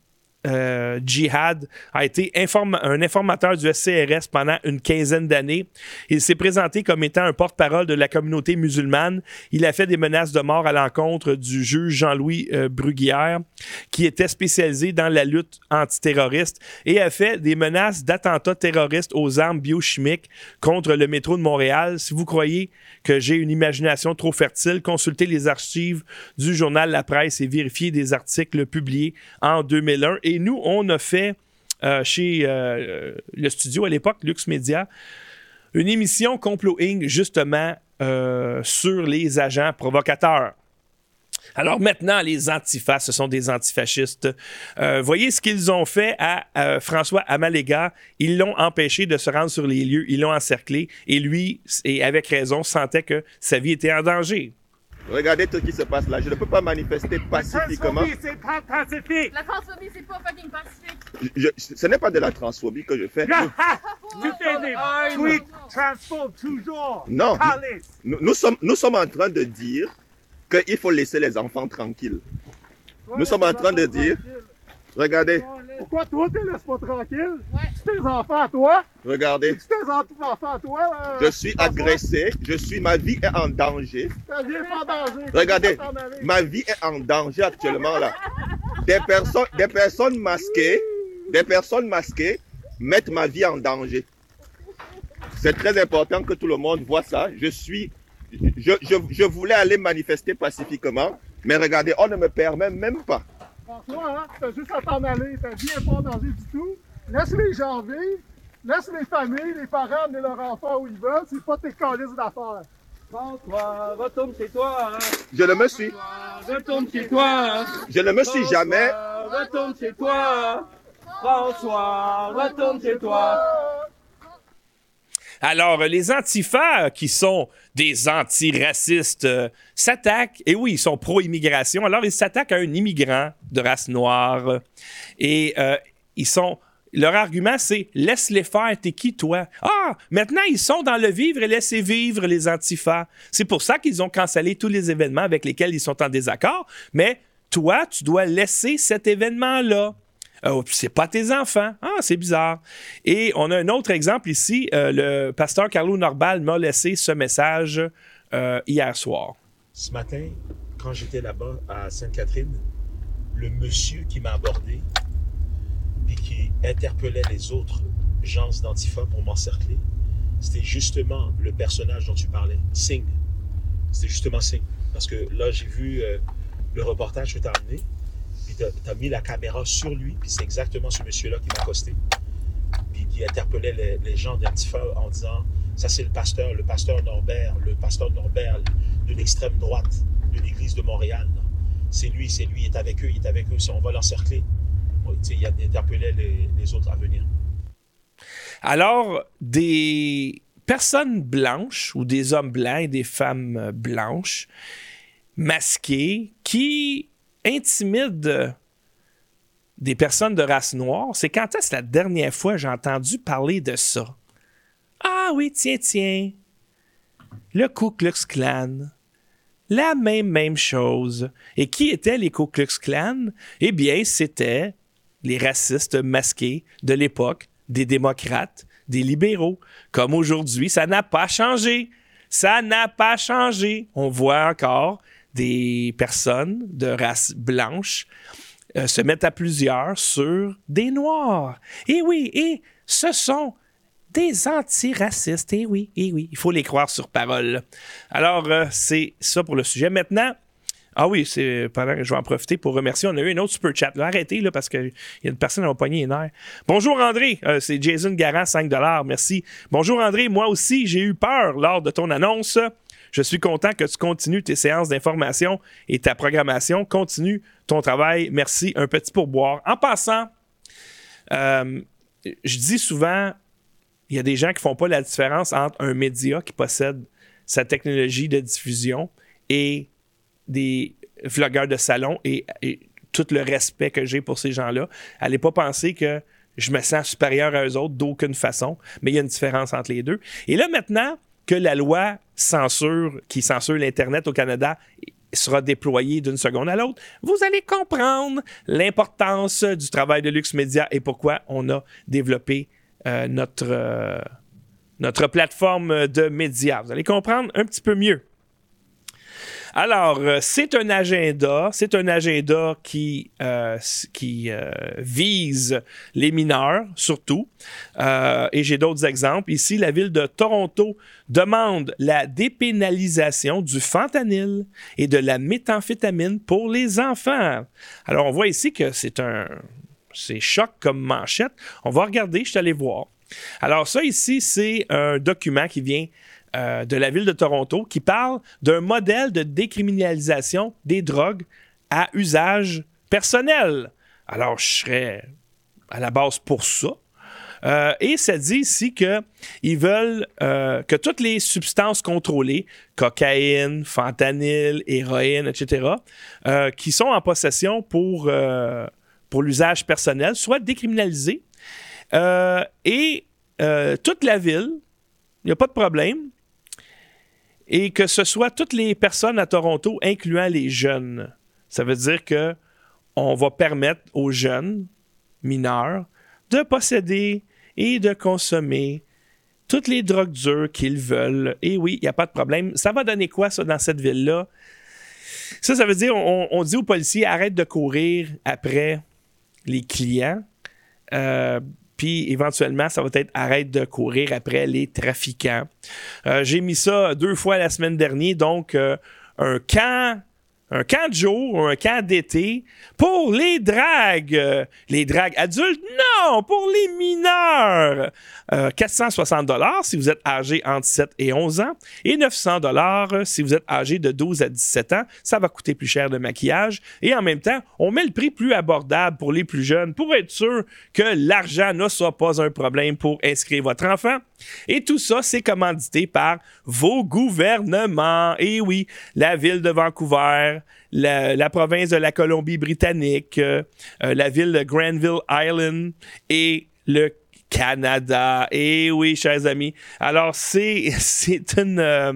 B: euh, Jihad a été un informateur du SCRS pendant une quinzaine d'années. Il s'est présenté comme étant un porte-parole de la communauté musulmane. Il a fait des menaces de mort à l'encontre du juge Jean-Louis euh, Bruguière, qui était spécialisé dans la lutte antiterroriste et a fait des menaces d'attentats terroristes aux armes biochimiques contre le métro de Montréal. Si vous croyez que j'ai une imagination trop fertile, consultez les archives du journal La Presse et vérifiez des articles publiés en 2001 et nous, on a fait euh, chez euh, le studio à l'époque, Lux Media, une émission Complot Inc. justement euh, sur les agents provocateurs. Alors maintenant, les antifas, ce sont des antifascistes. voyez ce qu'ils ont fait à François Amalega. Ils l'ont empêché de se rendre sur les lieux, ils l'ont encerclé et lui, et avec raison, sentait que sa vie était en danger.
I: Regardez tout ce qui se passe là. Je ne peux pas manifester pacifiquement.
H: La transphobie, c'est pas pacifique.
J: La transphobie, c'est pas fucking pacifique.
I: Je, ce n'est pas de la transphobie que je fais.
H: tu fais des tweets transphobes toujours.
I: Non. Nous, nous, sommes, nous sommes en train de dire qu'il faut laisser les enfants tranquilles. Nous sommes en train de dire, regardez,
H: pourquoi toi, tu laisses pas tranquille? Ouais. C'est tes enfants à toi?
I: Regardez.
H: C'est tes enfants à toi?
I: Euh, je suis agressé. Je suis, ma vie est en danger.
H: Ta vie est en danger.
I: Regardez, ma vie est en danger actuellement là. Des personnes, des personnes masquées, des personnes masquées mettent ma vie en danger. C'est très important que tout le monde voit ça. Je suis, je, je, je voulais aller manifester pacifiquement, mais regardez, on ne me permet même pas.
H: François, hein, t'as juste à t'en aller. Ta vie n'est pas en danger du tout. Laisse les gens vivre. Laisse les familles, les parents amener leurs enfants où ils veulent. C'est pas tes calices d'affaires.
K: François, retourne chez toi. Hein.
I: Je ne me suis.
K: Retourne chez toi. Hein.
I: Je ne me suis jamais.
K: Retourne chez toi. François, retourne chez toi.
B: Alors, les antifas, qui sont des antiracistes, euh, s'attaquent, et oui, ils sont pro-immigration, alors ils s'attaquent à un immigrant de race noire, et euh, ils sont... Leur argument, c'est laisse-les faire, t'es qui toi? Ah, maintenant ils sont dans le vivre et laissez vivre les antifas. C'est pour ça qu'ils ont cancellé tous les événements avec lesquels ils sont en désaccord, mais toi, tu dois laisser cet événement-là. Euh, c'est pas tes enfants. Ah, c'est bizarre. Et on a un autre exemple ici. Euh, le pasteur Carlo Norbal m'a laissé ce message euh, hier soir.
L: Ce matin, quand j'étais là-bas à Sainte-Catherine, le monsieur qui m'a abordé et qui interpellait les autres gens d'Antifa pour m'encercler, c'était justement le personnage dont tu parlais, Singh. C'était justement Singh. Parce que là, j'ai vu le reportage que tu as amené as, mis la caméra sur lui, puis c'est exactement ce monsieur-là qui m'a accosté, puis qui interpellait les, les gens d'Antifa en disant ça c'est le pasteur, le pasteur Norbert, le pasteur Norbert de l'extrême droite de l'église de Montréal. C'est lui, c'est lui, il est avec eux, il est avec eux, on va l'encercler. Tu il interpellait les, les autres à venir.
B: Alors, des personnes blanches ou des hommes blancs et des femmes blanches masqués qui intimident des personnes de race noire, c'est quand est-ce la dernière fois j'ai entendu parler de ça? Ah oui, tiens, tiens. Le Ku Klux Klan. La même, même chose. Et qui étaient les Ku Klux Klan? Eh bien, c'était les racistes masqués de l'époque, des démocrates, des libéraux. Comme aujourd'hui, ça n'a pas changé. Ça n'a pas changé. On voit encore des personnes de race blanche euh, se mettre à plusieurs sur des noirs. Et oui, et ce sont des antiracistes. Et oui, et oui, il faut les croire sur parole. Alors, euh, c'est ça pour le sujet. Maintenant, ah oui, c'est pendant que je vais en profiter pour remercier. On a eu un autre super chat. Arrêtez là, parce qu'il y a une personne à poignet les nerfs. Bonjour André, euh, c'est Jason Garant, 5 Merci. Bonjour André, moi aussi, j'ai eu peur lors de ton annonce. Je suis content que tu continues tes séances d'information et ta programmation. Continue ton travail. Merci. Un petit pourboire. En passant, euh, je dis souvent, il y a des gens qui font pas la différence entre un média qui possède sa technologie de diffusion et des vlogueurs de salon et, tout le respect que j'ai pour ces gens-là. Allez pas penser que je me sens supérieur à eux autres d'aucune façon, mais il y a une différence entre les deux. Et là, maintenant que la loi censure, qui censure l'Internet au Canada sera déployée d'une seconde à l'autre, vous allez comprendre l'importance du travail de Lux Media et pourquoi on a développé euh, euh, notre plateforme de médias. Vous allez comprendre un petit peu mieux. Alors, euh, c'est un agenda, c'est un agenda qui, euh, euh, vise les mineurs surtout. et j'ai d'autres exemples. Ici, la ville de Toronto demande la dépénalisation du fentanyl et de la méthamphétamine pour les enfants. Alors, on voit ici que c'est un... C'est choc comme manchette. On va regarder, je suis allé voir. Alors ça ici, c'est un document qui vient euh, de la ville de Toronto qui parle d'un modèle de décriminalisation des drogues à usage personnel. Alors, je serais à la base pour ça. Euh, et ça dit ici qu'ils veulent euh, que toutes les substances contrôlées, cocaïne, fentanyl, héroïne, etc., qui sont en possession pour, pour l'usage personnel, soient décriminalisées. et toute la ville, il n'y a pas de problème, et que ce soit toutes les personnes à Toronto, incluant les jeunes. Ça veut dire que on va permettre aux jeunes mineurs de posséder et de consommer toutes les drogues dures qu'ils veulent. Et oui, il n'y a pas de problème. Ça va donner quoi, ça, dans cette ville-là? Ça, ça veut dire, on, dit aux policiers, arrête de courir après les clients. Euh, puis éventuellement, ça va être arrête de courir après les trafiquants. Euh, j'ai mis ça deux fois la semaine dernière, donc euh, un camp un camp de jour, un camp d'été pour les dragues. Euh, les dragues adultes, non, pour les mineurs. 460 euh, dollars si vous êtes âgé entre 7 et 11 ans et 900 dollars si vous êtes âgé de 12 à 17 ans. Ça va coûter plus cher de maquillage et en même temps, on met le prix plus abordable pour les plus jeunes pour être sûr que l'argent ne soit pas un problème pour inscrire votre enfant. Et tout ça, c'est commandité par vos gouvernements. Et oui, la ville de Vancouver, la, province de la Colombie-Britannique, euh, euh, la ville de Granville Island et le Canada. Et oui, chers amis. Alors, c'est, *laughs* c'est une. Euh,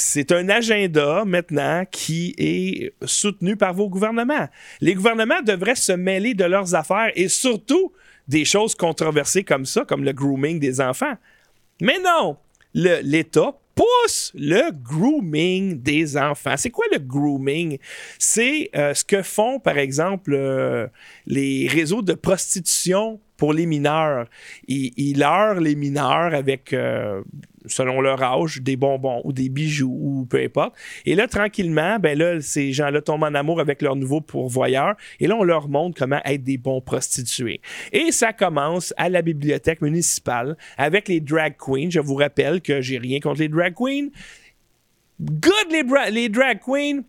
B: c'est un agenda maintenant qui est soutenu par vos gouvernements. Les gouvernements devraient se mêler de leurs affaires et surtout des choses controversées comme ça, comme le grooming des enfants. Mais non, l'État pousse le grooming des enfants. C'est quoi le grooming? C'est euh, ce que font, par exemple, euh, les réseaux de prostitution pour les mineurs. Ils, leurrent les mineurs avec, euh, selon leur âge, des bonbons ou des bijoux ou peu importe. Et là, tranquillement, ben là, ces gens-là tombent en amour avec leur nouveau pourvoyeur. Et là, on leur montre comment être des bons prostitués. Et ça commence à la bibliothèque municipale avec les drag queens. Je vous rappelle que j'ai rien contre les drag queens. Good les, les drag queens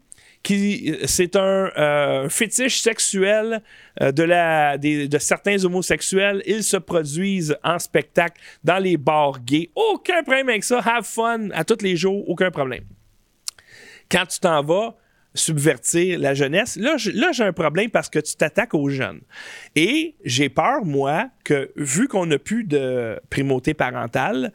B: c'est un euh, fétiche sexuel euh, de, la, de certains homosexuels. Ils se produisent en spectacle dans les bars gays. Aucun problème avec ça. Have fun à tous les jours, aucun problème. Quand tu t'en vas subvertir la jeunesse, là j'ai un problème parce que tu t'attaques aux jeunes. Et j'ai peur, moi, que vu qu'on n'a plus de primauté parentale,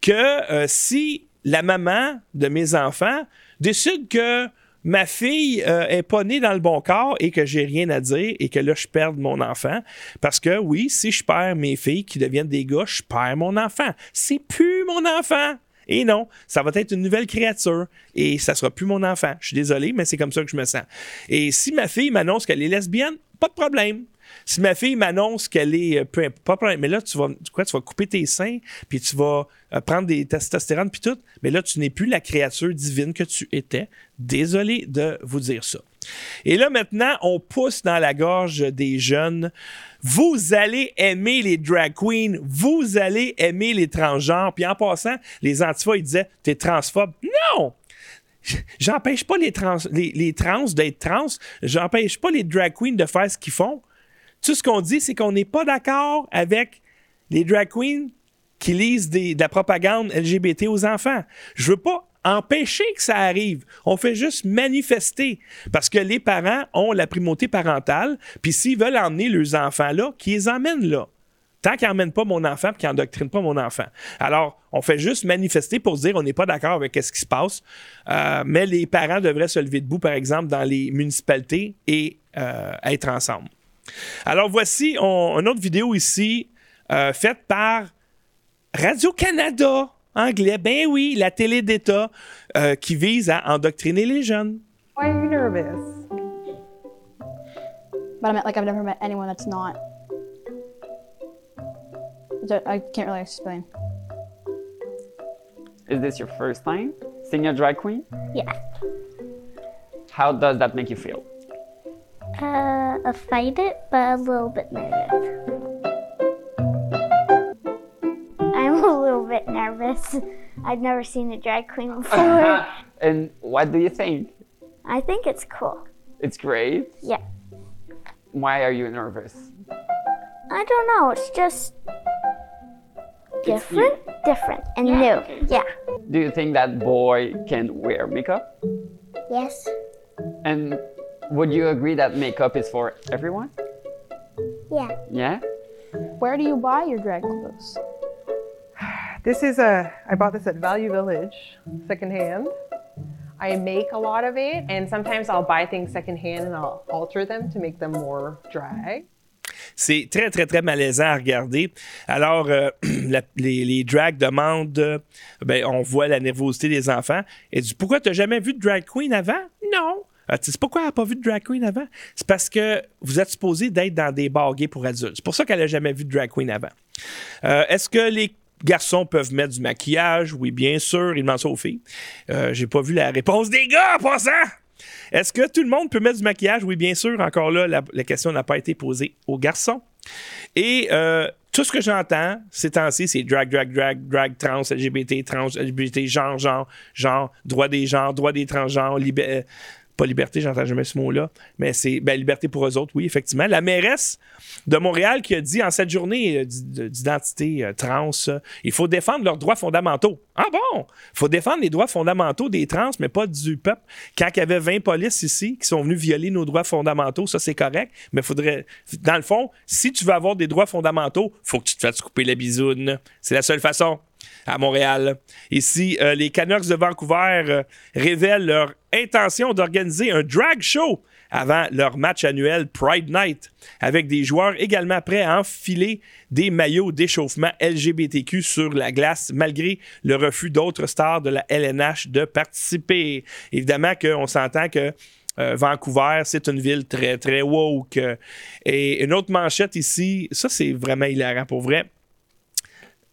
B: que euh, si la maman de mes enfants décide que ma fille euh, est pas née dans le bon corps et que j'ai rien à dire et que là, je perds mon enfant. Parce que oui, si je perds mes filles qui deviennent des gars, je perds mon enfant. C'est plus mon enfant. Et non, ça va être une nouvelle créature et ça sera plus mon enfant. Je suis désolé, mais c'est comme ça que je me sens. Et si ma fille m'annonce qu'elle est lesbienne, pas de problème. Si ma fille m'annonce qu'elle est euh, peu pas mais là tu vas quoi, tu vas couper tes seins, puis tu vas euh, prendre des testostérones puis tout, mais là tu n'es plus la créature divine que tu étais. Désolé de vous dire ça. Et là maintenant, on pousse dans la gorge des jeunes. Vous allez aimer les drag queens, vous allez aimer les transgenres. Puis en passant, les antifas ils disaient t'es transphobe. Non, J'empêche pas les trans, les trans d'être trans. J'empêche pas les drag queens de faire ce qu'ils font. Tout ce qu'on dit, c'est qu'on n'est pas d'accord avec les drag queens qui lisent de la propagande LGBT aux enfants. Je veux pas empêcher que ça arrive. On fait juste manifester parce que les parents ont la primauté parentale. Puis s'ils veulent emmener leurs enfants là, qu'ils les emmènent là. Tant qu'ils n'emmènent pas mon enfant et qu'ils n'endoctrinent pas mon enfant. Alors, on fait juste manifester pour dire on n'est pas d'accord avec ce qui se passe. Euh, mais les parents devraient se lever debout, par exemple, dans les municipalités et euh, être ensemble. Alors, voici on- une autre vidéo ici euh, faite par Radio-Canada, anglais. Ben oui, la télé d'État euh, qui vise à endoctriner les jeunes.
M: Why are you nervous?
N: But I meant like I've never met anyone that's not. I can't really explain.
O: Is this your first time seeing a drag queen?
P: Yeah.
O: How does that make you feel?
P: Uh, excited, but a little bit nervous. I'm a little bit nervous. I've never seen a drag queen *laughs* before. *laughs*
O: and what do you think?
P: I think it's cool.
O: It's great.
P: Yeah.
O: Why are you nervous?
P: I don't know. It's just different, different, and new. Yeah.
O: Do you think that boy can wear makeup?
P: Yes.
O: And would you agree that makeup is for everyone?
P: Yeah.
O: Yeah?
M: Where do you buy your drag clothes? This is a, I bought this at Value Village, secondhand. I make a lot of it, and sometimes I'll buy things secondhand and I'll alter them to make them more drag.
B: C'est très, très, très malaisant à regarder. Alors, euh, *clears throat* la- les, les drags demandent, euh, ben, on voit la nervosité des enfants. Et dit Pourquoi tu n'as jamais vu de drag queen avant? Non. Sais pourquoi elle n'a pas vu de drag queen avant? C'est parce que vous êtes supposé d'être dans des bars gays pour adultes. C'est pour ça qu'elle n'a jamais vu de drag queen avant. Euh, Est-ce que les garçons peuvent mettre du maquillage? Oui, bien sûr. Ils demandent ça aux filles. Euh, J'ai pas vu la réponse des gars en passant. Est-ce que tout le monde peut mettre du maquillage? Oui, bien sûr. Encore là, la, question n'a pas été posée aux garçons. Et euh, tout ce que j'entends ces temps-ci, c'est drag, drag, drag, drag, trans, LGBT, trans, LGBT, genre, genre, genre, droit des genres, droit des transgenres, libé- pas liberté, j'entends jamais ce mot-là, mais c'est ben, liberté pour eux autres, oui, effectivement. La mairesse de Montréal qui a dit en cette journée euh, d'i- d'identité euh, trans, euh, il faut défendre leurs droits fondamentaux. Ah bon? Il faut défendre les droits fondamentaux des trans, mais pas du peuple. Quand il y avait 20 polices ici qui sont venus violer nos droits fondamentaux, ça c'est correct, mais faudrait. Dans le fond, si tu veux avoir des droits fondamentaux, faut que tu te fasses couper la bisoune. C'est la seule façon à Montréal. Ici, euh, les Canucks de Vancouver euh, révèlent leur intention d'organiser un drag show avant leur match annuel Pride Night, avec des joueurs également prêts à enfiler des maillots d'échauffement LGBTQ sur la glace, malgré le refus d'autres stars de la LNH de participer. Évidemment qu'on s'entend que Euh, Vancouver, c'est une ville très, très woke. Et une autre manchette ici, ça, c'est vraiment hilarant pour vrai.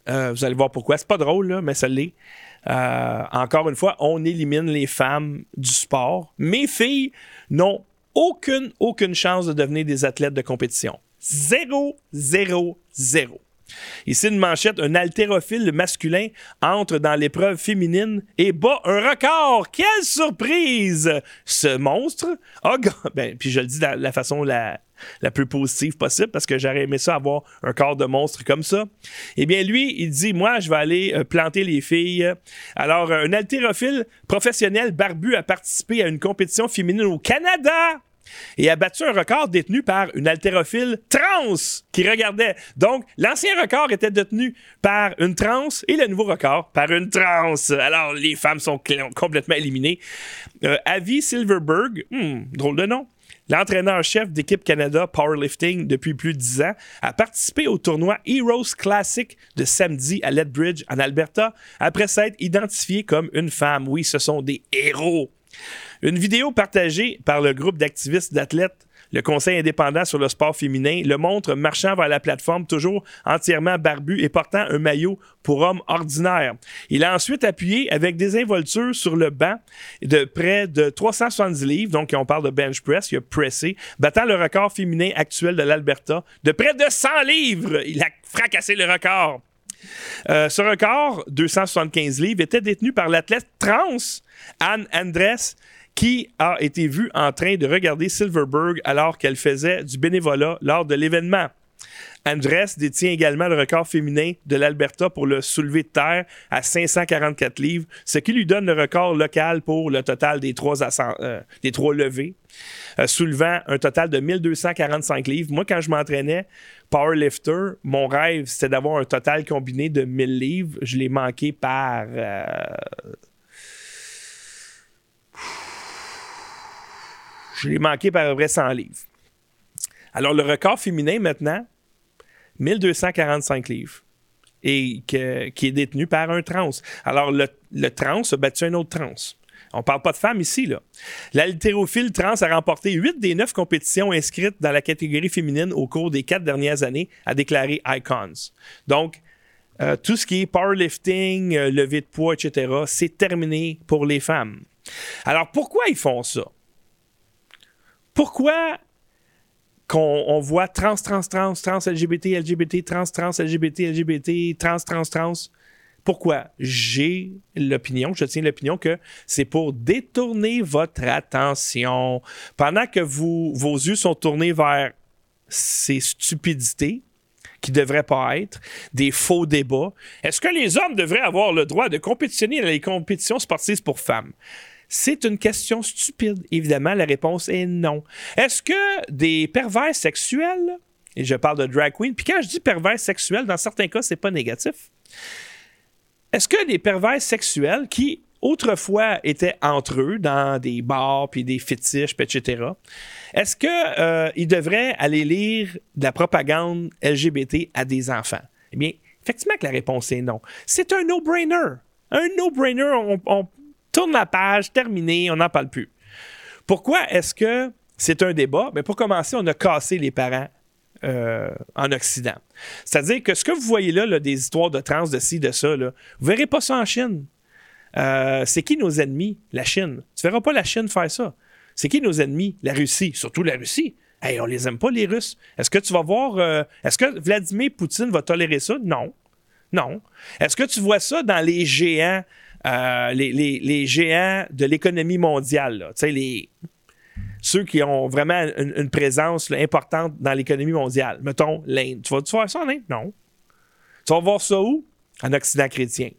B: Euh, vous allez voir pourquoi. C'est pas drôle, là, mais ça l'est. Euh, encore une fois, on élimine les femmes du sport. Mes filles n'ont aucune, aucune chance de devenir des athlètes de compétition. Zéro, zéro, zéro. Ici, une manchette, un haltérophile masculin entre dans l'épreuve féminine et bat un record. Quelle surprise! Ce monstre a ben, puis je le dis de la façon la, la plus positive possible parce que j'aurais aimé ça avoir un corps de monstre comme ça. Eh bien, lui, il dit Moi, je vais aller euh, planter les filles. Alors, euh, un haltérophile professionnel barbu a participé à une compétition féminine au Canada et a battu un record détenu par une haltérophile trans qui regardait. Donc, l'ancien record était détenu par une trans et le nouveau record par une trans. Alors, les femmes sont complètement éliminées. Euh, Avi Silverberg, hmm, drôle de nom. L'entraîneur-chef d'équipe Canada Powerlifting depuis plus de 10 ans a participé au tournoi Heroes Classic de samedi à Lethbridge, en Alberta, après s'être identifié comme une femme. Oui, ce sont des héros. Une vidéo partagée par le groupe d'activistes d'athlètes, le Conseil indépendant sur le sport féminin, le montre marchant vers la plateforme, toujours entièrement barbu et portant un maillot pour homme ordinaire. Il a ensuite appuyé avec des involtures sur le banc de près de 370 livres, donc on parle de bench press, il a pressé, battant le record féminin actuel de l'Alberta de près de 100 livres. Il a fracassé le record. Euh, ce record, 275 livres, était détenu par l'athlète trans Anne Andres, qui a été vue en train de regarder Silverberg alors qu'elle faisait du bénévolat lors de l'événement. Andres détient également le record féminin de l'Alberta pour le soulevé de terre à 544 livres, ce qui lui donne le record local pour le total des trois, euh, des trois levées, euh, soulevant un total de 1245 livres. Moi, quand je m'entraînais powerlifter, mon rêve, c'était d'avoir un total combiné de 1000 livres. Je l'ai manqué par... euh, Je l'ai manqué par à peu près 100 livres. Alors, le record féminin maintenant, 1245 livres. Et qui est détenu par un trans. Alors, le, le trans a battu un autre trans. On parle pas de femmes ici, là. L'haltérophile trans a remporté 8 des 9 compétitions inscrites dans la catégorie féminine au cours des quatre dernières années, a déclaré Icons. Donc, euh, tout ce qui est powerlifting, euh, lever de poids, etc., c'est terminé pour les femmes. Alors, pourquoi ils font ça? Pourquoi qu'on on voit trans, trans, trans, trans, LGBT, LGBT, trans, trans, LGBT, LGBT, trans, trans, trans? Pourquoi? J'ai l'opinion, je tiens l'opinion que c'est pour détourner votre attention. Pendant que vos yeux sont tournés vers ces stupidités, qui ne devraient pas être, des faux débats. Est-ce que les hommes devraient avoir le droit de compétitionner dans les compétitions sportives pour femmes? C'est une question stupide. Évidemment, la réponse est non. Est-ce que des pervers sexuels, et je parle de drag queen, puis quand je dis pervers sexuel, dans certains cas, c'est pas négatif. Est-ce que des pervers sexuels qui autrefois étaient entre eux dans des bars puis des fétiches, etc. Est-ce que euh, ils devraient aller lire de la propagande LGBT à des enfants? Eh bien, effectivement que la réponse est non. C'est un no-brainer. Un no-brainer. On, on tourne la page, terminé, on n'en parle plus. Pourquoi est-ce que c'est un débat? Ben pour commencer, on a cassé les parents euh, en Occident. C'est-à-dire que ce que vous voyez là, des histoires de trans, de ci, de ça, là, vous verrez pas ça en Chine. Euh, c'est qui nos ennemis? La Chine. Tu verras pas la Chine faire ça. C'est qui nos ennemis? La Russie. Surtout la Russie. Hey, on les aime pas, les Russes. Est-ce que tu vas voir. euh, Est-ce que Vladimir Poutine va tolérer ça? Non. Non. Est-ce que tu vois ça dans les géants, les, géants de l'économie mondiale? là? Les. Ceux qui ont vraiment une, présence importante dans l'économie mondiale. Mettons l'Inde. Tu vas-tu voir ça en Inde? Non. Tu vas voir ça où? En Occident chrétien.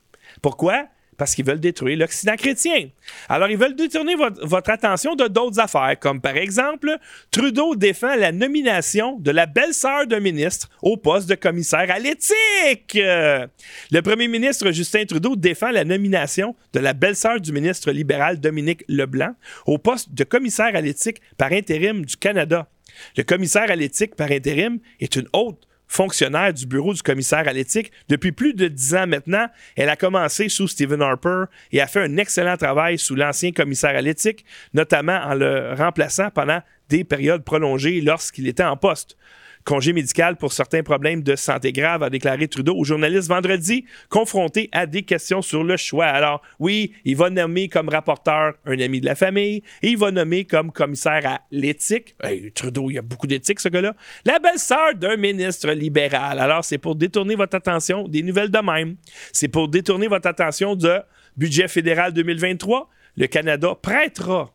B: Pourquoi? Parce qu'ils veulent détruire l'Occident chrétien. Alors, ils veulent détourner votre, attention de d'autres affaires, comme par exemple, Trudeau défend la nomination de la belle-sœur d'un ministre au poste de commissaire à l'éthique. Le premier ministre Justin Trudeau défend la nomination de la belle-sœur du ministre libéral Dominique Leblanc au poste de commissaire à l'éthique par intérim du Canada. Le commissaire à l'éthique par intérim est une haute fonctionnaire du bureau du commissaire à l'éthique depuis plus de dix ans maintenant. Elle a commencé sous Stephen Harper et a fait un excellent travail sous l'ancien commissaire à l'éthique, notamment en le remplaçant pendant des périodes prolongées lorsqu'il était en poste congé médical pour certains problèmes de santé grave, a déclaré Trudeau aux journalistes vendredi, confronté à des questions sur le choix. Alors, oui, il va nommer comme rapporteur un ami de la famille et il va nommer comme commissaire à l'éthique. Hey, Trudeau, il y a beaucoup d'éthique, ce gars-là. La belle-sœur d'un ministre libéral. Alors, c'est pour détourner votre attention des nouvelles de même. C'est pour détourner votre attention du budget fédéral 2023. Le Canada prêtera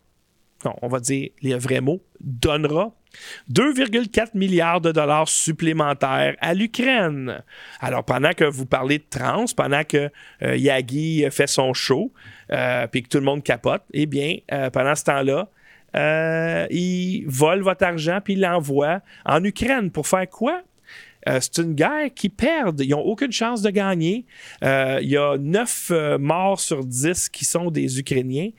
B: non, on va dire les vrais mots, donnera 2,4 milliards de dollars supplémentaires à l'Ukraine. Alors, pendant que vous parlez de trans, pendant que euh, Yagi fait son show, euh, puis que tout le monde capote, eh bien, euh, pendant ce temps-là, il vole votre argent puis il l'envoie en Ukraine pour faire quoi? Euh, c'est une guerre qui perd. Ils n'ont aucune chance de gagner. Euh, il y a 9 euh, morts sur 10 qui sont des Ukrainiens.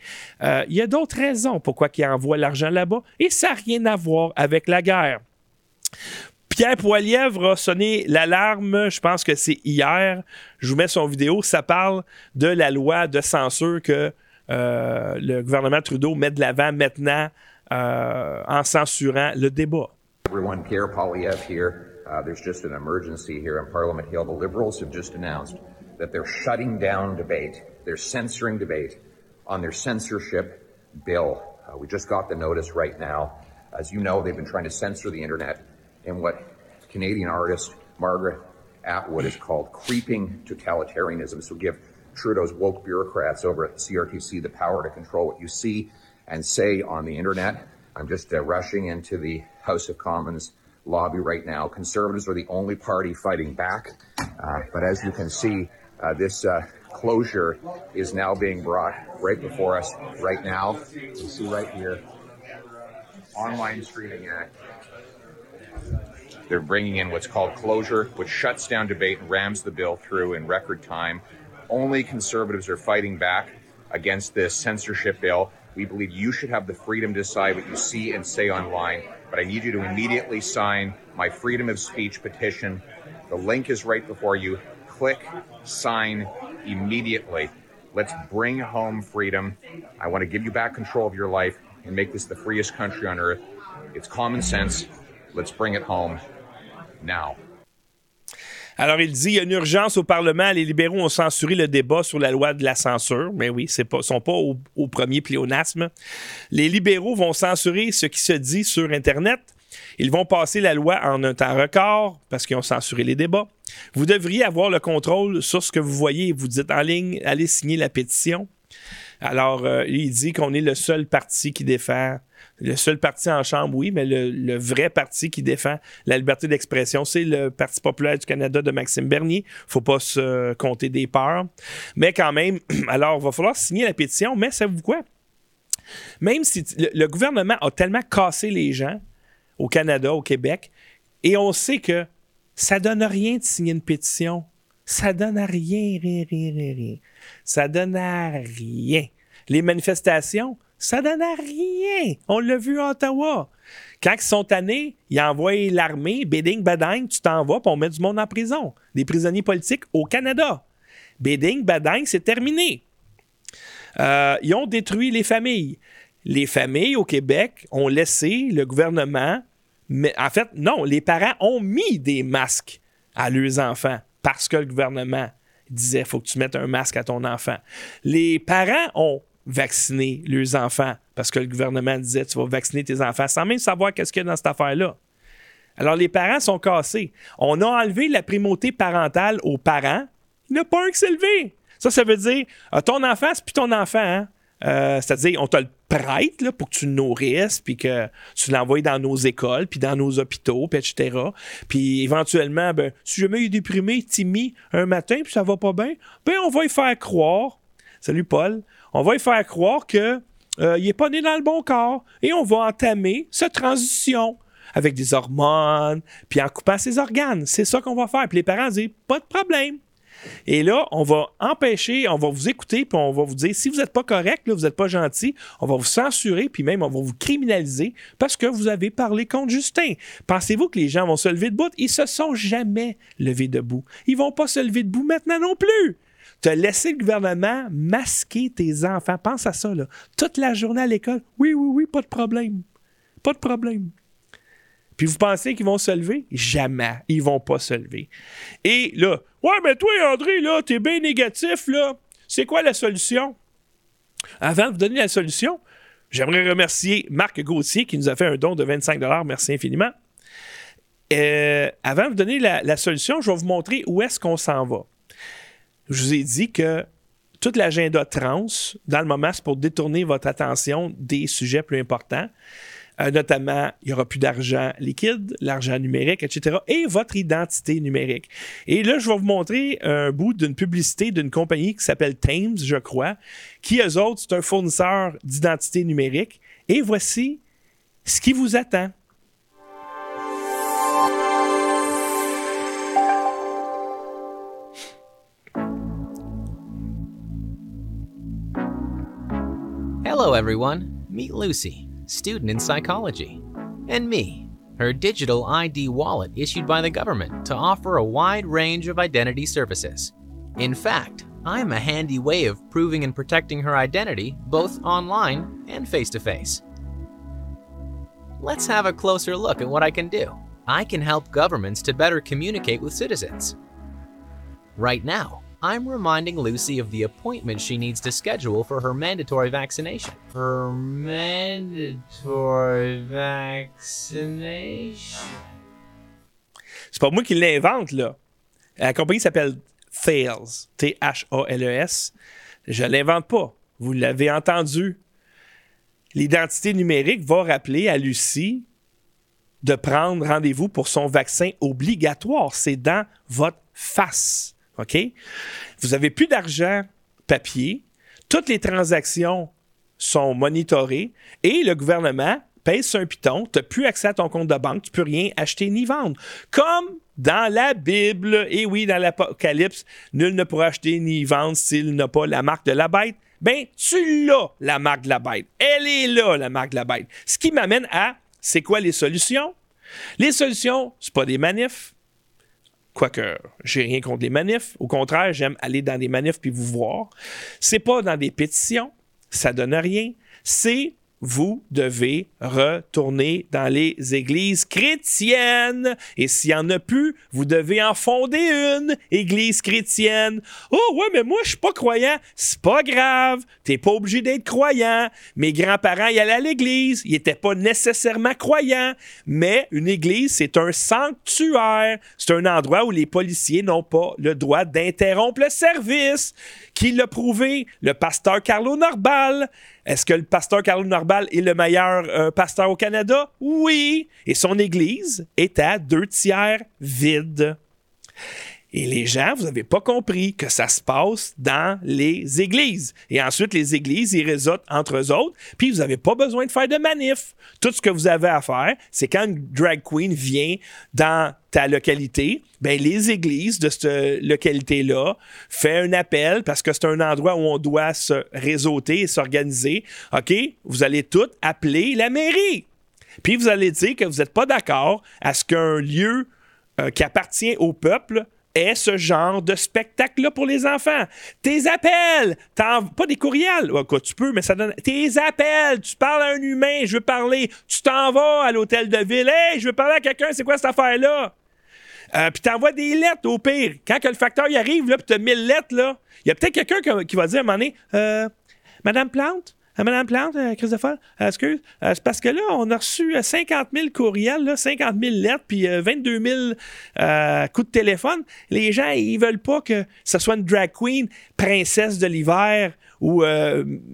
B: il y a d'autres raisons pourquoi ils envoient l'argent là-bas et ça n'a rien à voir avec la guerre. Pierre Poilièvre a sonné l'alarme, je pense que c'est hier. Je vous mets son vidéo. Ça parle de la loi de censure que le gouvernement Trudeau met de l'avant maintenant en censurant le débat.
Q: Uh, there's just an emergency here in Parliament Hill. The Liberals have just announced that they're shutting down debate. They're censoring debate on their censorship bill. Uh, we just got the notice right now. As you know, they've been trying to censor the internet in what Canadian artist Margaret Atwood has called creeping totalitarianism. Will give Trudeau's woke bureaucrats over at CRTC the power to control what you see and say on the internet. I'm just uh, rushing into the House of Commons lobby right now. Conservatives are the only party fighting back. Uh, but as you can see, uh, this uh, closure is now being brought right before us right now. You see right here, Online Streaming Act. They're bringing in what's called closure, which shuts down debate and rams the bill through in record time. Only conservatives are fighting back against this censorship bill. We believe you should have the freedom to decide what you see and say online but I need you to immediately sign my freedom of speech petition. The link is right before you. Click, sign immediately. Let's bring home freedom. I want to give you back control of your life and make this the freest country on earth. It's common sense. Let's bring it home now.
B: Alors, il dit il y a une urgence au Parlement. Les libéraux ont censuré le débat sur la loi de la censure. Mais oui, ils ne sont pas au, premier pléonasme. Les libéraux vont censurer ce qui se dit sur Internet. Ils vont passer la loi en un temps record parce qu'ils ont censuré les débats. Vous devriez avoir le contrôle sur ce que vous voyez. Vous dites en ligne, allez signer la pétition. Alors, euh, il dit qu'on est le seul parti qui défend le seul parti en chambre, oui, mais le, vrai parti qui défend la liberté d'expression, c'est le Parti populaire du Canada de Maxime Bernier. faut pas se compter des peurs. Mais quand même, *clears throat* alors, il va falloir signer la pétition, mais savez-vous quoi? Même si le, gouvernement a tellement cassé les gens au Canada, au Québec, et on sait que ça donne rien de signer une pétition. Ça donne à rien, rien, rien, rien, rien. Ça donne à rien. Les manifestations, ça donne à rien. On l'a vu à Ottawa. Quand ils sont tannés, ils envoient l'armée, béding, bading, tu t'en vas, puis on met du monde en prison. Des prisonniers politiques au Canada. Béding, bading, c'est terminé. Euh, ils ont détruit les familles. Les familles au Québec ont laissé le gouvernement, en fait, non, les parents ont mis des masques à leurs enfants parce que le gouvernement disait faut que tu mettes un masque à ton enfant. Les parents ont vacciner leurs enfants parce que le gouvernement disait tu vas vacciner tes enfants sans même savoir qu'est-ce qu'il y a dans cette affaire-là. Alors les parents sont cassés. On a enlevé la primauté parentale aux parents. Il n'y a pas un qui s'est levé. Ça, ça veut dire ah, ton enfant, c'est plus ton enfant. Hein? Euh, c'est-à-dire, on te le prête là, pour que tu le nourrisses, puis que tu l'envoies dans nos écoles, puis dans nos hôpitaux, puis etc. Puis éventuellement, ben, si jamais il est déprimé, timide un matin, puis ça va pas bien, ben on va y faire croire. Salut Paul on va lui faire croire qu'il euh, n'est pas né dans le bon corps et on va entamer cette transition avec des hormones, puis en coupant ses organes. C'est ça qu'on va faire. Puis les parents disent pas de problème. Et là, on va empêcher, on va vous écouter, puis on va vous dire, si vous n'êtes pas correct, là, vous n'êtes pas gentil, on va vous censurer, puis même on va vous criminaliser parce que vous avez parlé contre Justin. Pensez-vous que les gens vont se lever debout? Ils se sont jamais levés debout. Ils vont pas se lever debout maintenant non plus. Tu as laissé le gouvernement masquer tes enfants. Pense à ça, là. Toute la journée à l'école. Oui, oui, oui, pas de problème. Pas de problème. Puis vous pensez qu'ils vont se lever? Jamais. Ils vont pas se lever. Et là, ouais, mais toi, André, là, t'es bien négatif, là. C'est quoi la solution? Avant de vous donner la solution, j'aimerais remercier Marc Gauthier qui nous a fait un don de 25 Merci infiniment. Euh, avant de vous donner la, la solution, je vais vous montrer où est-ce qu'on s'en va. Je vous ai dit que tout l'agenda trans, dans le moment, c'est pour détourner votre attention des sujets plus importants. Euh, notamment, il n'y aura plus d'argent liquide, l'argent numérique, etc. et votre identité numérique. Et là, je vais vous montrer un bout d'une publicité d'une compagnie qui s'appelle Thames, je crois, qui, eux autres, c'est un fournisseur d'identité numérique. Et voici ce qui vous attend.
R: Hello, everyone. Meet Lucy, student in psychology, and me, her digital ID wallet issued by the government to offer a wide range of identity services. In fact, I'm a handy way of proving and protecting her identity both online and face to face. Let's have a closer look at what I can do. I can help governments to better communicate with citizens. Right now, I'm reminding Lucy of the appointment she needs to schedule for her mandatory vaccination. Her mandatory vaccination?
B: C'est pas moi qui l'invente, là. La compagnie s'appelle Thales. T-H-A-L-E-S. Je l'invente pas. Vous l'avez entendu. L'identité numérique va rappeler à Lucie de prendre rendez-vous pour son vaccin obligatoire. C'est dans votre face. OK? Vous n'avez plus d'argent papier. Toutes les transactions sont monitorées et le gouvernement pèse un piton. Tu n'as plus accès à ton compte de banque. Tu peux rien acheter ni vendre. Comme dans la Bible, et oui, dans l'Apocalypse, nul ne pourra acheter ni vendre s'il n'a pas la marque de la bête. Ben, tu l'as, la marque de la bête. Elle est là, la marque de la bête. Ce qui m'amène à, c'est quoi les solutions? Les solutions, c'est pas des manifs, Quoique, j'ai rien contre les manifs. Au contraire, j'aime aller dans des manifs puis vous voir. C'est pas dans des pétitions. Ça donne rien. C'est vous devez retourner dans les églises chrétiennes. Et s'il n'y en a plus, vous devez en fonder une, église chrétienne. Oh ouais, mais moi, je suis pas croyant. C'est pas grave. T'es pas obligé d'être croyant. Mes grands-parents y allaient à l'église. Ils n'étaient pas nécessairement croyants. Mais une église, c'est un sanctuaire. C'est un endroit où les policiers n'ont pas le droit d'interrompre le service. Qui l'a prouvé? Le pasteur Carlo Norbal. Est-ce que le pasteur Carlo Norbal est le meilleur euh, pasteur au Canada? Oui. Et son église est à deux tiers vide. Et les gens, vous n'avez pas compris que ça se passe dans les églises. Et ensuite, les églises, ils réseautent entre eux autres, puis vous n'avez pas besoin de faire de manif. Tout ce que vous avez à faire, c'est quand une drag queen vient dans ta localité, ben les églises de cette localité-là font un appel parce que c'est un endroit où on doit se réseauter et s'organiser. OK? Vous allez tout appeler la mairie. Puis vous allez dire que vous n'êtes pas d'accord à ce qu'un lieu euh, qui appartient au peuple est ce genre de spectacle-là pour les enfants. Tes appels, pas des courriels, quoi, tu peux, mais ça donne. Tes appels, tu parles à un humain, je veux parler, tu t'en vas à l'hôtel de ville, hey, je veux parler à quelqu'un, c'est quoi cette affaire-là? Euh, puis t'envoies des lettres au pire. Quand que le facteur y arrive, là, puis t'as 1000 lettres, là, il y a peut-être quelqu'un qui va dire à un moment donné, euh, Madame Plante, Madame Plante, euh, Christopher, euh, excuse, euh, c'est parce que là, on a reçu 50 000 courriels, là, 50 000 lettres, puis 22 000 coups de téléphone. Les gens, ils veulent pas que ce soit une drag queen, princesse de l'hiver ou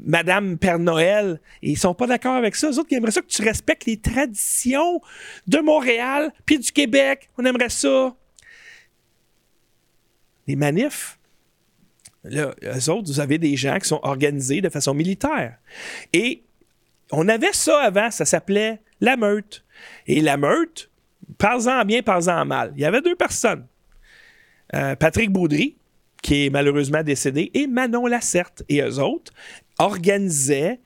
B: Madame Père Noël. Ils sont pas d'accord avec ça. Eux autres, ils aimeraient ça que tu respectes les traditions de Montréal puis du Québec. On aimerait ça. Les manifs, Là, eux autres, vous avez des gens qui sont organisés de façon militaire. Et on avait ça avant, ça s'appelait la meute. Et la meute, parle-en bien, parle-en mal. Il y avait deux personnes. Euh, Patrick Baudry, qui est malheureusement décédé, et Manon Lacerte. Et eux autres organisaient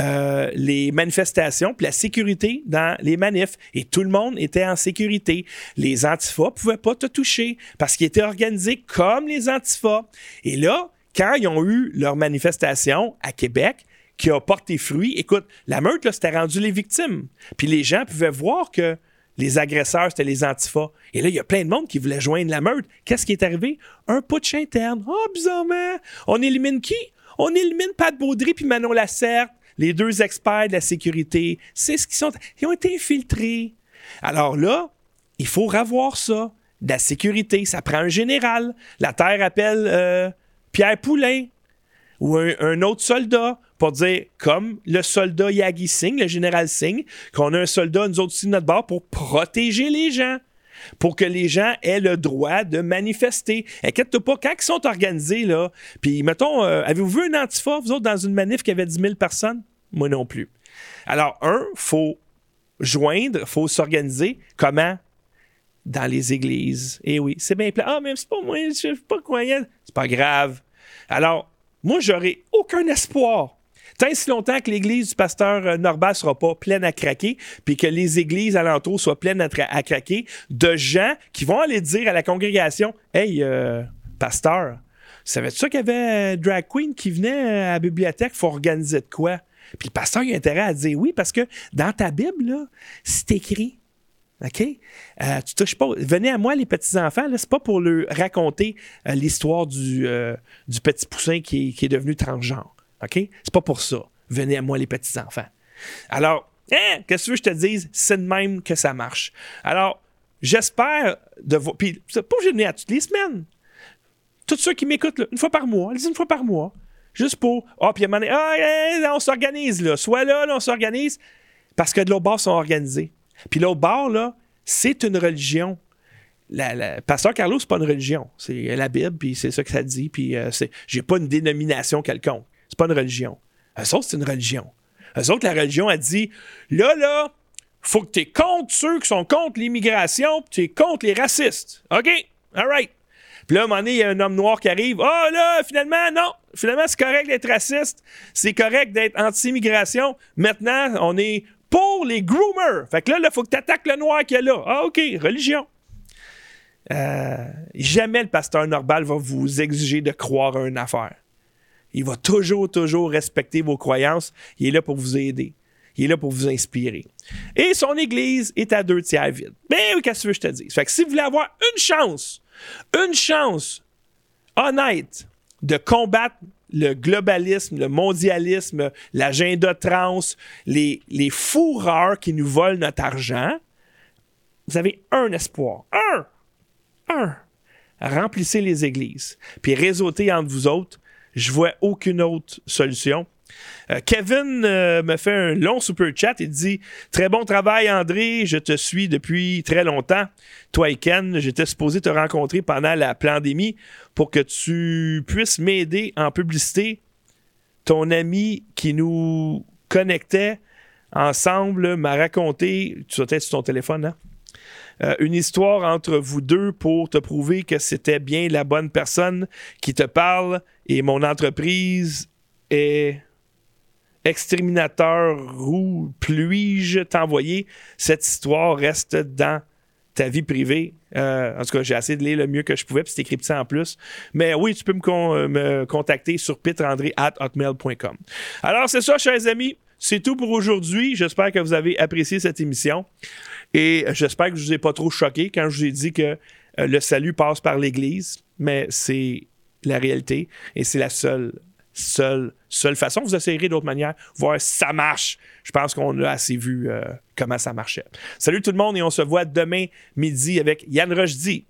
B: euh, les manifestations puis la sécurité dans les manifs. Et tout le monde était en sécurité. Les antifas pouvaient pas te toucher parce qu'ils étaient organisés comme les antifas. Et là, quand ils ont eu leur manifestation à Québec, qui a porté fruit, écoute, la meute, là, c'était rendu les victimes. Puis les gens pouvaient voir que les agresseurs, c'était les antifas. Et là, il y a plein de monde qui voulait joindre la meute. Qu'est-ce qui est arrivé? Un putsch interne. Oh, bizarrement. On élimine qui? On élimine Pat Baudry puis Manon Lacerte les deux experts de la sécurité, c'est ce qu'ils sont. Ils ont été infiltrés. Alors là, il faut revoir ça. De la sécurité, ça prend un général. La Terre appelle euh, Pierre Poulain ou un, autre soldat pour dire, comme le soldat Yagi Singh, le général Singh, qu'on a un soldat, nous autres aussi de notre bord, pour protéger les gens pour que les gens aient le droit de manifester. Inquiète-toi pas, quand ils sont organisés, là, puis mettons, euh, avez-vous vu un antifa, vous autres, dans une manif qui avait 10 000 personnes? Moi non plus. Alors, un, faut joindre, faut s'organiser. Comment? Dans les églises. Eh oui, c'est bien plein. Ah, mais c'est pas moi, je suis pas croyant. C'est pas grave. Alors, moi, j'aurais aucun espoir tant si longtemps que l'église du pasteur euh, Norbert sera pas pleine à craquer, puis que les églises alentours soient pleines à, craquer, de gens qui vont aller dire à la congrégation Hey, euh, pasteur, savais-tu ça qu'il y avait euh, drag queen qui venait à la bibliothèque, faut organiser de quoi? Puis le pasteur il a intérêt à dire oui, parce que dans ta Bible, c'est écrit. OK? tu touches pas. Venez à moi, les petits-enfants, c'est pas pour leur raconter l'histoire du, petit poussin qui qui est devenu transgenre. OK? C'est pas pour ça. Venez à moi, les petits-enfants. Alors, hein, qu'est-ce que tu veux que je te dise? C'est de même que ça marche. Alors, j'espère de vous. Puis, c'est pas obligé de venir à toutes les semaines. Tous ceux qui m'écoutent, une fois par mois, allez une fois par mois. Juste pour. Ah, puis à un moment donné, ah, on s'organise, là. Soit là, là, on s'organise. Parce que de l'autre bord sont organisés. Puis l'autre bord, là, c'est une religion. La, Pasteur Carlos, c'est pas une religion. C'est la Bible, puis c'est ça que ça dit. Puis euh, c'est, j'ai pas une dénomination quelconque. C'est pas une religion. Eux autres, c'est une religion. Eux autres, la religion a dit là, là, faut que tu es contre ceux qui sont contre l'immigration, puis tu es contre les racistes. OK? All right. Puis là, à un moment donné, il y a un homme noir qui arrive. Ah, oh, là, finalement, non. Finalement, c'est correct d'être raciste. C'est correct d'être anti-immigration. Maintenant, on est pour les groomers. Fait que là, il faut que tu attaques le noir qui est là. Ah, OK, religion. Euh, jamais le pasteur Norbal va vous exiger de croire à une affaire. Il va toujours, toujours respecter vos croyances. Il est là pour vous aider. Il est là pour vous inspirer. Et son église est à deux tiers vide. Mais oui, qu'est-ce que je te dis? Si vous voulez avoir une chance, une chance honnête de combattre le globalisme, le mondialisme, l'agenda trans, les, les fourreurs qui nous volent notre argent, vous avez un espoir. Un! Un! Remplissez les églises. Puis réseautez entre vous autres je vois aucune autre solution. Euh, Kevin euh, me fait un long super chat. Il dit Très bon travail, André. Je te suis depuis très longtemps. Toi et Ken, j'étais supposé te rencontrer pendant la pandémie pour que tu puisses m'aider en publicité. Ton ami qui nous connectait ensemble m'a raconté. Tu être sur ton téléphone, hein? Euh, une histoire entre vous deux pour te prouver que c'était bien la bonne personne qui te parle et mon entreprise est exterminateur ou puis-je t'envoyer cette histoire reste dans ta vie privée. Euh, en tout cas, j'ai essayé de lire le mieux que je pouvais, puis c'est écrit en plus. Mais oui, tu peux me, euh, me contacter sur hotmail.com. Alors, c'est ça, chers amis. C'est tout pour aujourd'hui. J'espère que vous avez apprécié cette émission. Et j'espère que je ne vous ai pas trop choqué quand je vous ai dit que euh, le salut passe par l'Église, mais c'est la réalité et c'est la seule, seule, seule façon. Vous essayerez d'autres manières, voir si ça marche. Je pense qu'on a assez vu euh, comment ça marchait. Salut tout le monde et on se voit demain midi avec Yann Rochdy.